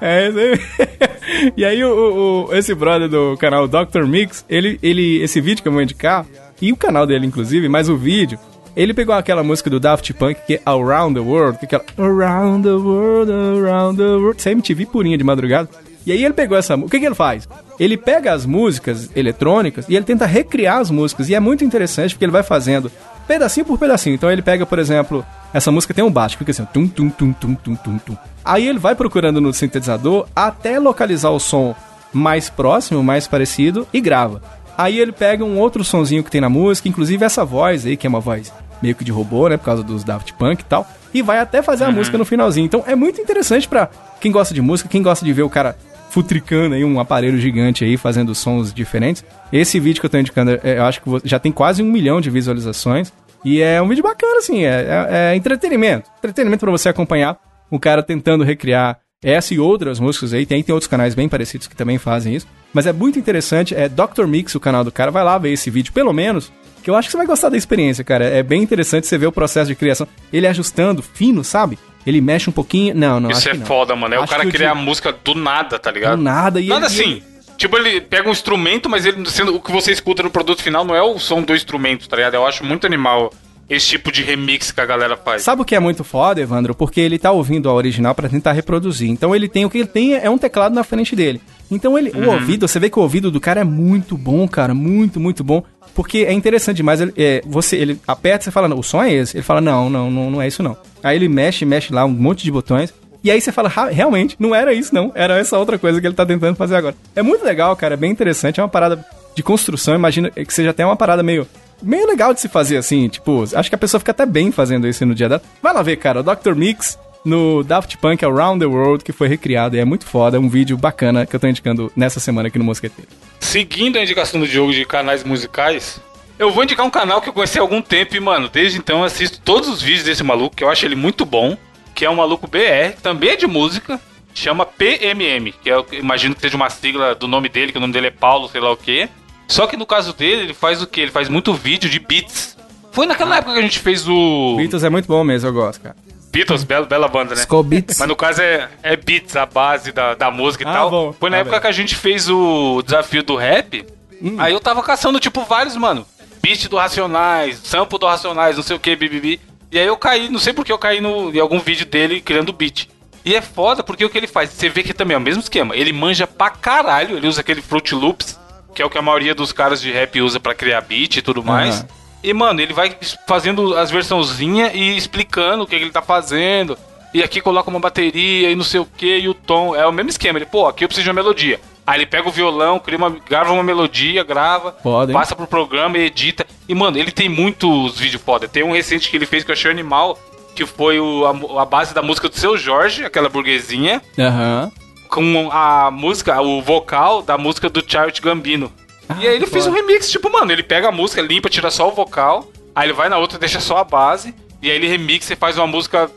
É, aí. e aí o, o- o- esse brother do canal Dr. Mix, ele, ele, esse vídeo que eu vou indicar, e o canal dele inclusive, mas o vídeo, ele pegou aquela música do Daft Punk que é Around the World, que é aquela Around the World, Around the World, essa MTV purinha de madrugada. E aí ele pegou essa, mu- o que que ele faz? Ele pega as músicas eletrônicas e ele tenta recriar as músicas, e é muito interessante porque ele vai fazendo pedacinho por pedacinho. Então ele pega, por exemplo, essa música tem um baixo, fica assim, tum, tum, tum, tum, tum, tum, tum. Aí ele vai procurando no sintetizador até localizar o som mais próximo, mais parecido e grava. Aí ele pega um outro sonzinho que tem na música, inclusive essa voz aí, que é uma voz meio que de robô, né, por causa dos Daft Punk e tal, e vai até fazer a música no finalzinho. Então é muito interessante pra quem gosta de música, quem gosta de ver o cara futricando aí um aparelho gigante aí, fazendo sons diferentes. Esse vídeo que eu tô indicando, é, eu acho que já tem quase um milhão de visualizações. E é um vídeo bacana, assim, é, é- é entretenimento. Entretenimento pra você acompanhar o cara tentando recriar essa e outras músicas aí. Tem, tem outros canais bem parecidos que também fazem isso. Mas é muito interessante, é Dr. Mix o canal do cara. Vai lá ver esse vídeo, pelo menos, que eu acho que você vai gostar da experiência, cara. É bem interessante você ver o processo de criação. Ele ajustando fino, sabe? Ele mexe um pouquinho. Não, não, Isso é não. foda, mano. É o Acho cara que o criar de- música do nada, tá ligado? Do nada, e Nada ele- assim. Tipo, ele pega um instrumento, mas ele sendo o que você escuta no produto final não é o som do instrumento, tá ligado? Eu acho muito animal esse tipo de remix que a galera faz. Sabe o que é muito foda, Evandro? Porque ele tá ouvindo a original pra tentar reproduzir. Então ele tem o que ele tem é um teclado na frente dele. Então ele, Uhum. o ouvido, você vê que o ouvido do cara é muito bom, cara, muito, muito bom. Porque é interessante demais. Ele, é, você, ele aperta, você fala, não, o som é esse. Ele fala, não, não, não, não é isso não. Aí ele mexe, mexe lá um monte de botões. E aí você fala, "Ha- realmente, não era isso não. Era essa outra coisa que ele tá tentando fazer agora. É muito legal, cara, é bem interessante. É uma parada de construção. Imagina que seja até uma parada meio meio legal de se fazer assim, tipo, acho que a pessoa fica até bem fazendo isso no dia dela. Vai lá ver, cara, o Dr. Mix no Daft Punk Around the World, que foi recriado e é muito foda, é um vídeo bacana que eu tô indicando nessa semana aqui no Mosqueteiro. Seguindo a indicação do Diogo de canais musicais, eu vou indicar um canal que eu conheci há algum tempo e, mano, desde então eu assisto todos os vídeos desse maluco, que eu acho ele muito bom, que é um maluco BR, também é de música, chama PMM, que eu imagino que seja uma sigla do nome dele, que o nome dele é Paulo, sei lá o quê. Só que no caso dele, ele faz o quê? Ele faz muito vídeo de beats. Foi naquela época que a gente fez o Beatles é muito bom mesmo, eu gosto, cara. Beatles, bela, bela banda, né? Skull Beats. Mas no caso é, é beats, a base da, da música e Ah, tal. bom. Foi na Ah, época velho. que a gente fez o desafio do rap. Hum. Aí eu tava caçando, tipo, vários, mano. Beat do Racionais, sample do Racionais, não sei o que, bibibi. E aí eu caí, não sei porque eu caí no, em algum vídeo dele criando beat. E é foda porque o que ele faz, você vê que também é o mesmo esquema. Ele manja pra caralho, ele usa aquele Fruit Loops, que é o que a maioria dos caras de rap usa pra criar beat e tudo mais. Aham. E, mano, ele vai fazendo as versãozinhas e explicando o que, que ele tá fazendo. E aqui coloca uma bateria e não sei o que, e o tom. É o mesmo esquema. Ele, pô, aqui eu preciso de uma melodia. Aí ele pega o violão, cria uma, grava uma melodia, grava, Foda, passa pro programa e edita. E, mano, ele tem muitos vídeos foda. Tem um recente que ele fez que eu achei animal, que foi o, a, a base da música do seu Jorge, aquela burguesinha, Aham. com a música, o vocal da música do Child Gambino. E aí ele fez um remix, tipo, mano, ele pega a música, limpa, tira só o vocal, aí ele vai na outra, deixa só a base, e aí ele remixa e faz uma música.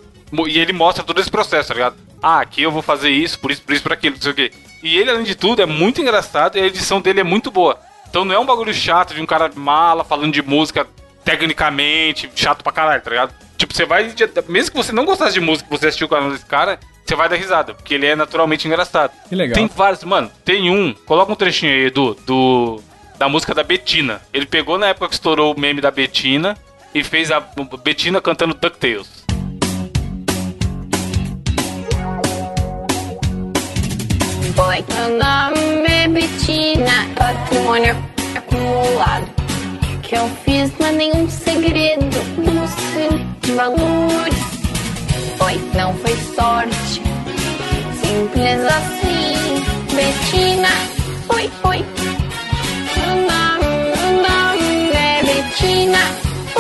E ele mostra todo esse processo, tá ligado? Ah, aqui eu vou fazer isso, por isso, por isso, por aquilo, não sei o quê. E ele, além de tudo, é muito engraçado e a edição dele é muito boa. Então não é um bagulho chato de um cara mala falando de música tecnicamente, chato pra caralho, tá ligado? Tipo, você vai. Mesmo que você não gostasse de música, você assistiu o canal desse cara, você vai dar risada, porque ele é naturalmente engraçado. Que legal. Tem vários, mano, tem um, coloca um trechinho aí, Edu, do. Da música da Betina. Ele pegou na época que estourou o meme da Betina e fez a Betina cantando DuckTales. Oi, meu nome é Betina, patrimônio acumulado. Que eu fiz não é nenhum segredo, não sei de valores. Oi, não foi sorte, simples assim. Betina, oi, oi. Meu nome, meu nome é Betina,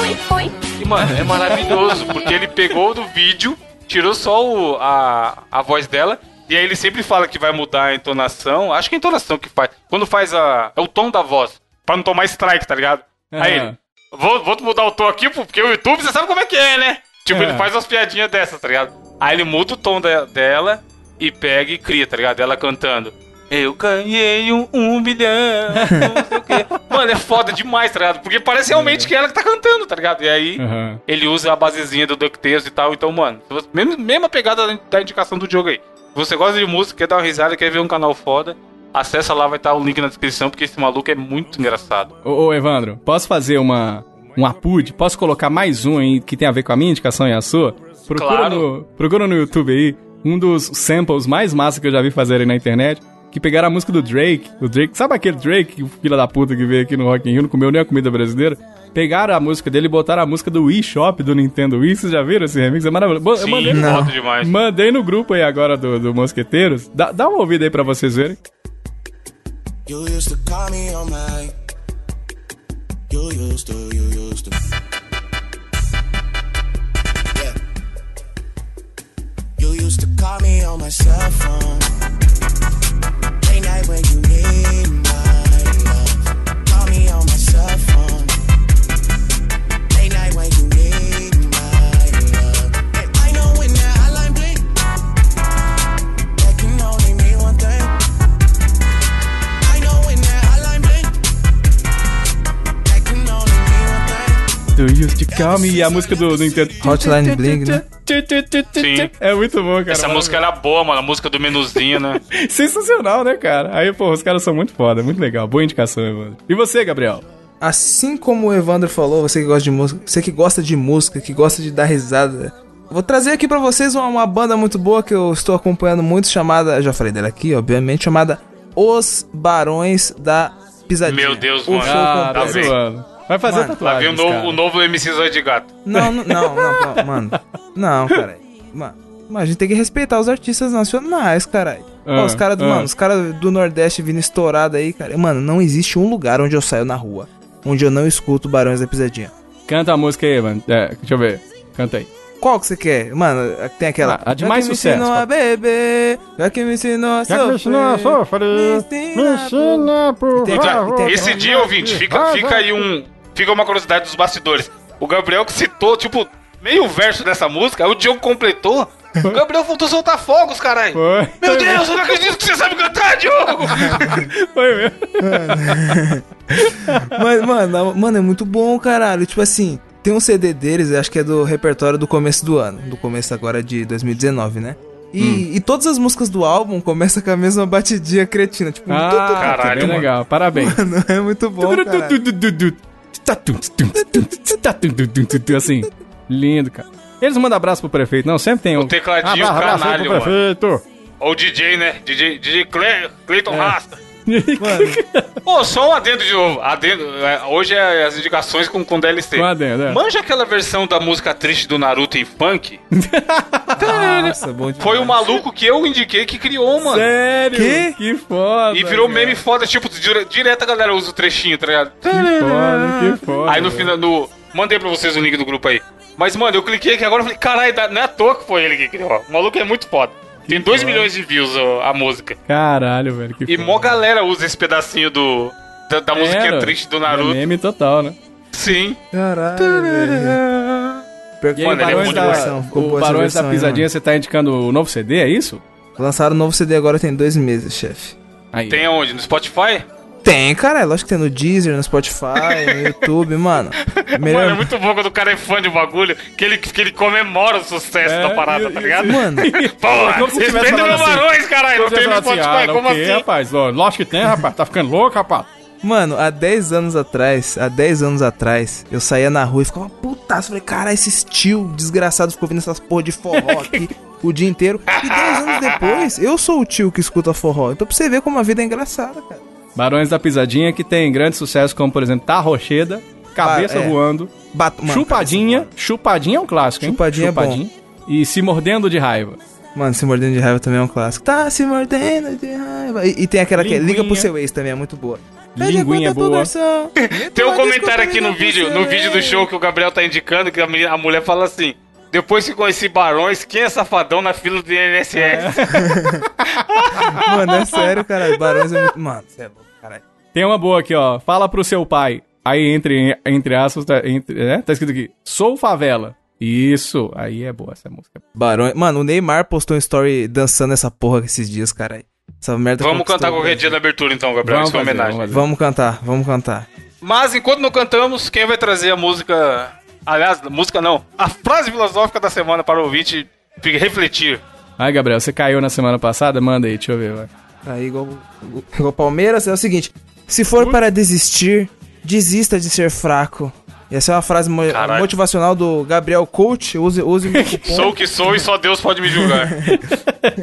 oi, oi. E, mano, é maravilhoso, porque ele pegou do vídeo, tirou só o- a, a voz dela, e aí ele sempre fala que vai mudar a entonação. Acho que é a entonação que faz. Quando faz a. É o tom da voz. Pra não tomar strike, tá ligado? Aí Aham. ele. Vou, vou mudar o tom aqui, porque o YouTube você sabe como é que é, né? Tipo, É. ele faz umas piadinhas dessas, tá ligado? Aí ele muda o tom de- dela e pega e cria, tá ligado? Ela cantando. Eu ganhei um, um milhão, não sei o quê. Mano, é foda demais, tá ligado? Porque parece realmente que ela que tá cantando, tá ligado? E aí, Aham. ele usa a basezinha do DuckTales e tal. Então, mano, mesmo, mesma pegada da- da indicação do jogo aí. Se você gosta de música, quer dar uma risada, quer ver um canal foda, acessa lá, vai estar o link na descrição, porque esse maluco é muito engraçado. Ô, ô, Evandro, posso fazer uma, um apud? Posso colocar mais um aí que tem a ver com a minha indicação e a sua? Procura, Claro. no, procura no YouTube aí, um dos samples mais massa que eu já vi fazerem na internet, que pegaram a música do Drake. O Drake, sabe aquele Drake, o filho da puta que veio aqui no Rock in Rio, não comeu nem a comida brasileira? Pegaram a música dele e botaram a música do Wii Shop do Nintendo Wii. Vocês já viram esse remix? É maravilhoso. Bo- Eu Sim, mandei, foda demais. mandei no grupo aí agora do, do Mosqueteiros. Dá, dá uma ouvida aí pra vocês verem. You used to call me on my. You used to, you used to. Yeah. You used to call me on my cell phone. Late night when you need my Do You to Call Me e a música do Nintendo. Hotline Bling, né? Sim. É muito bom, cara. Essa música era boa, mano. A música do menuzinho, né? Sensacional, né, cara? Aí, pô, os caras são muito foda, muito legal. Boa indicação, Evandro. E você, Gabriel? Assim como o Evandro falou, você que gosta de música, você que gosta de música, que gosta de dar risada, vou trazer aqui pra vocês uma, uma banda muito boa que eu estou acompanhando muito, chamada, já falei dela aqui, obviamente, chamada Os Barões da Pisadinha. Meu Deus, mano. Ah, tá zoando. Vai fazer Mano, tatuagem. vem o novo, o novo MC Zóio de Gato. Não, não, não, não, não, mano. Não, cara. Mano, mano, a gente tem que respeitar os artistas nacionais, caralho. Ó, Ah, os caras do, ah. mano, os caras do Nordeste vindo estourado aí, cara. Mano, não existe um lugar onde eu saio na rua onde eu não escuto Barões da Pisadinha. Canta a música aí, mano. É, deixa eu ver. Canta aí. Qual que você quer? Mano, tem aquela. Ah, a de Já mais que sucesso, Me ensinou a beber, já que me ensinou a sofrer. Me ensina por- E tem aquela- e tem Esse dia, ouvinte, fica, fica aí um. Fica uma curiosidade dos bastidores. O Gabriel que citou, tipo, meio verso dessa música, aí o Diogo completou. O Gabriel voltou a soltar fogos, caralho. Foi. Meu Deus, eu não acredito que você sabe cantar, Diogo! Foi mesmo. Mas, mano, mano, é muito bom, caralho. Tipo assim, tem um CD deles, acho que é do repertório do começo do ano. Do começo agora de 2019, né? E, Hum. e todas as músicas do álbum começam com a mesma batidinha cretina. Tipo, Ah, Caralho, bem mano. legal. Parabéns. mano, é muito bom, cara. Assim, lindo, cara. Eles mandam abraço pro prefeito. Não, sempre tem um. O tecladinho abraço, abraço canalho, pro mano. prefeito. Ou o DJ, né? DJ, DJ Cle, Cleiton Rasta. Mano, Pô, só um adendo de novo. Adendo, é, hoje é as indicações com, com DLC. Com adendo, é. Manja aquela versão da música triste do Naruto em funk? nossa, bom demais. Foi o maluco que eu indiquei que criou, mano. Sério? Que? Que foda. E virou cara. meme foda, tipo, dire- direto a galera usa o trechinho, tá ligado? Que foda, que foda. Aí no final, no. Mandei pra vocês o link do grupo aí. Mas, mano, eu cliquei aqui agora e falei, caralho, não é à toa que foi ele que criou. O maluco é muito foda. Tem 2 milhões de views ó, a música. Caralho, velho. Que E foda. mó galera usa esse pedacinho do. Da, da musiquinha Era. triste do É Naruto. meme total, né? Sim. Caralho, velho. Pior que E aí, Mano, ele é muito da, versão, o Barões da versão aí, Pisadinha, mano. você tá indicando o novo CD, é isso? Lançaram um novo CD agora tem dois meses, chefe. Aí. Tem aonde? No Spotify? Tem, cara, é lógico que tem no Deezer, no Spotify, no YouTube, mano. Melhor... Mano, é muito bom quando o cara é fã de um bagulho que ele, que ele comemora o sucesso É, da parada, e- tá ligado? Mano, tivesse respeita falando meus assim. barões, caralho. Não tem no assim, Spotify, ah, como o quê, assim? rapaz? Ó, Lógico que tem, rapaz. Tá ficando louco, rapaz. Mano, há 10 anos atrás, há 10 anos atrás, eu saía na rua e ficava putaço. Falei, cara, esse tio desgraçado ficou ouvindo essas porra de forró aqui o dia inteiro. E 10 anos depois, eu sou o tio que escuta forró. Então pra você ver como a vida é engraçada, cara. Barões da Pisadinha, que tem grande sucesso, como por exemplo, Tá Rocheda, Cabeça Ah, é. Voando, Bato, mano, Chupadinha. Chupadinha é um clássico, hein? Chupadinha é bom. E Se Mordendo de Raiva. Mano, se mordendo de raiva também é um clássico. Tá se mordendo de raiva. E, e tem aquela que é Liga pro Linguinha. seu ex também, é muito boa. Linguinha pro boa. Tem um comentário aqui no vídeo, no vídeo do show que o Gabriel tá indicando que a, menina- a mulher fala assim: depois que conheci Barões, quem é safadão na fila do INSS? Mano, é sério, caralho. Barões é muito. Mano, você é louco, caralho. Tem uma boa aqui, ó. Fala pro seu pai. Aí, entre, entre aspas, tá, entre, é, tá escrito aqui: Sou favela. Isso, aí é boa essa música. Barão. Mano, o Neymar postou um story dançando essa porra esses dias, cara. Essa merda Vamos cantar o qualquer dia na abertura então, Gabriel. Vamos Isso é uma fazer, homenagem. vamos. Vamos cantar, vamos cantar. Mas enquanto não cantamos, quem vai trazer a música. Aliás, música não. A frase filosófica da semana para o ouvinte refletir. Ai, Gabriel, você caiu na semana passada? Manda aí, deixa eu ver, vai. Aí, igual, igual Palmeiras, é o seguinte: se for para desistir, desista de ser fraco. Essa é uma frase Caralho. motivacional do Gabriel Coach. Use, use o meu cupom. Sou o que sou e só Deus pode me julgar.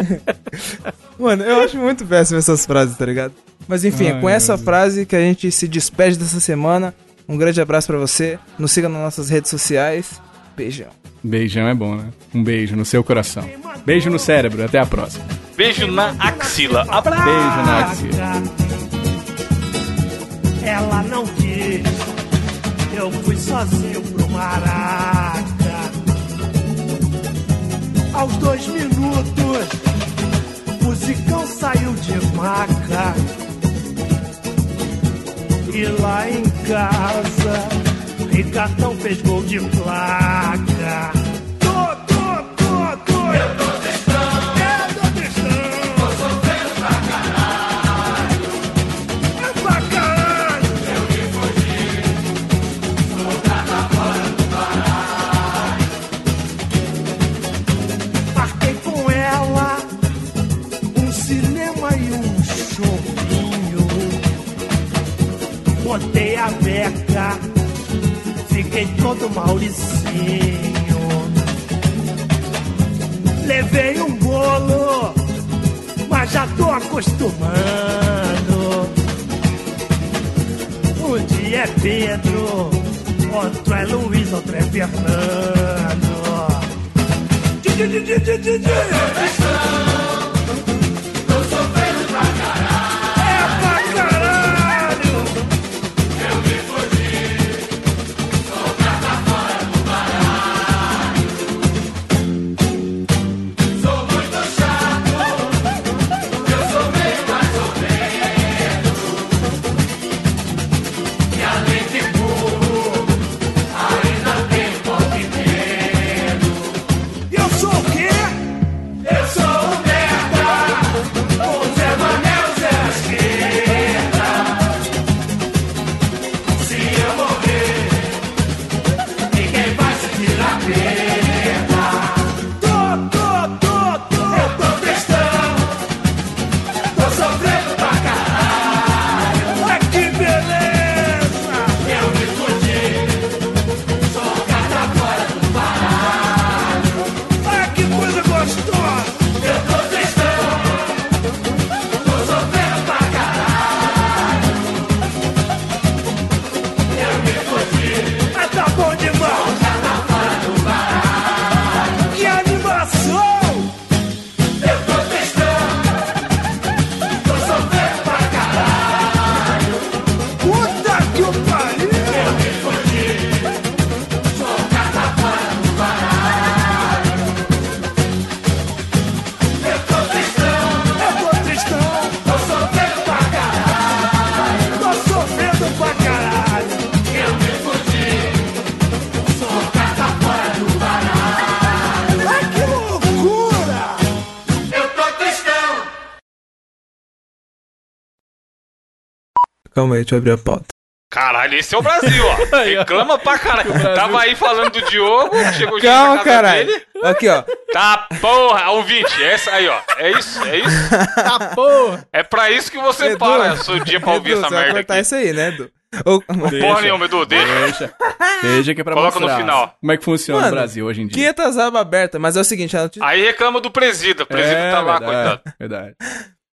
Mano, eu acho muito péssimo essas frases, tá ligado? Mas enfim, é com Ai, essa frase que a gente se despede dessa semana. Um grande abraço pra você. Nos siga nas nossas redes sociais. Beijão. Beijão é bom, né? Um beijo no seu coração. Beijo no cérebro, até a próxima. Beijo na axila. Abraço. Beijo na axila. Ela não quis, eu fui sozinho pro Maraca. Aos dois minutos, o Zicão saiu de maca. E lá em casa, Ricardão fez gol de placa. Calma aí, deixa eu abrir a pauta. Caralho, esse é o Brasil, ó. Reclama pra caralho. Tava aí falando do Diogo, chegou na Calma, casa caralho. dele. Aqui, ó. Tá, porra, ouvinte, essa aí, ó. É isso, é isso. Ah, porra! É pra isso que você Edu, para seu dia pra ouvir Edu, essa merda aqui. isso aí, né, Edu? Ô, Porra nenhuma, Edu, deixa. Deixa. Deixa que é pra Coloca no mostrar final. como é que funciona Mano, o Brasil hoje em dia. 500 abas abertas, mas é o seguinte, a notícia... Aí reclama do presídio. O presídio é, tá lá, verdade, coitado. Verdade.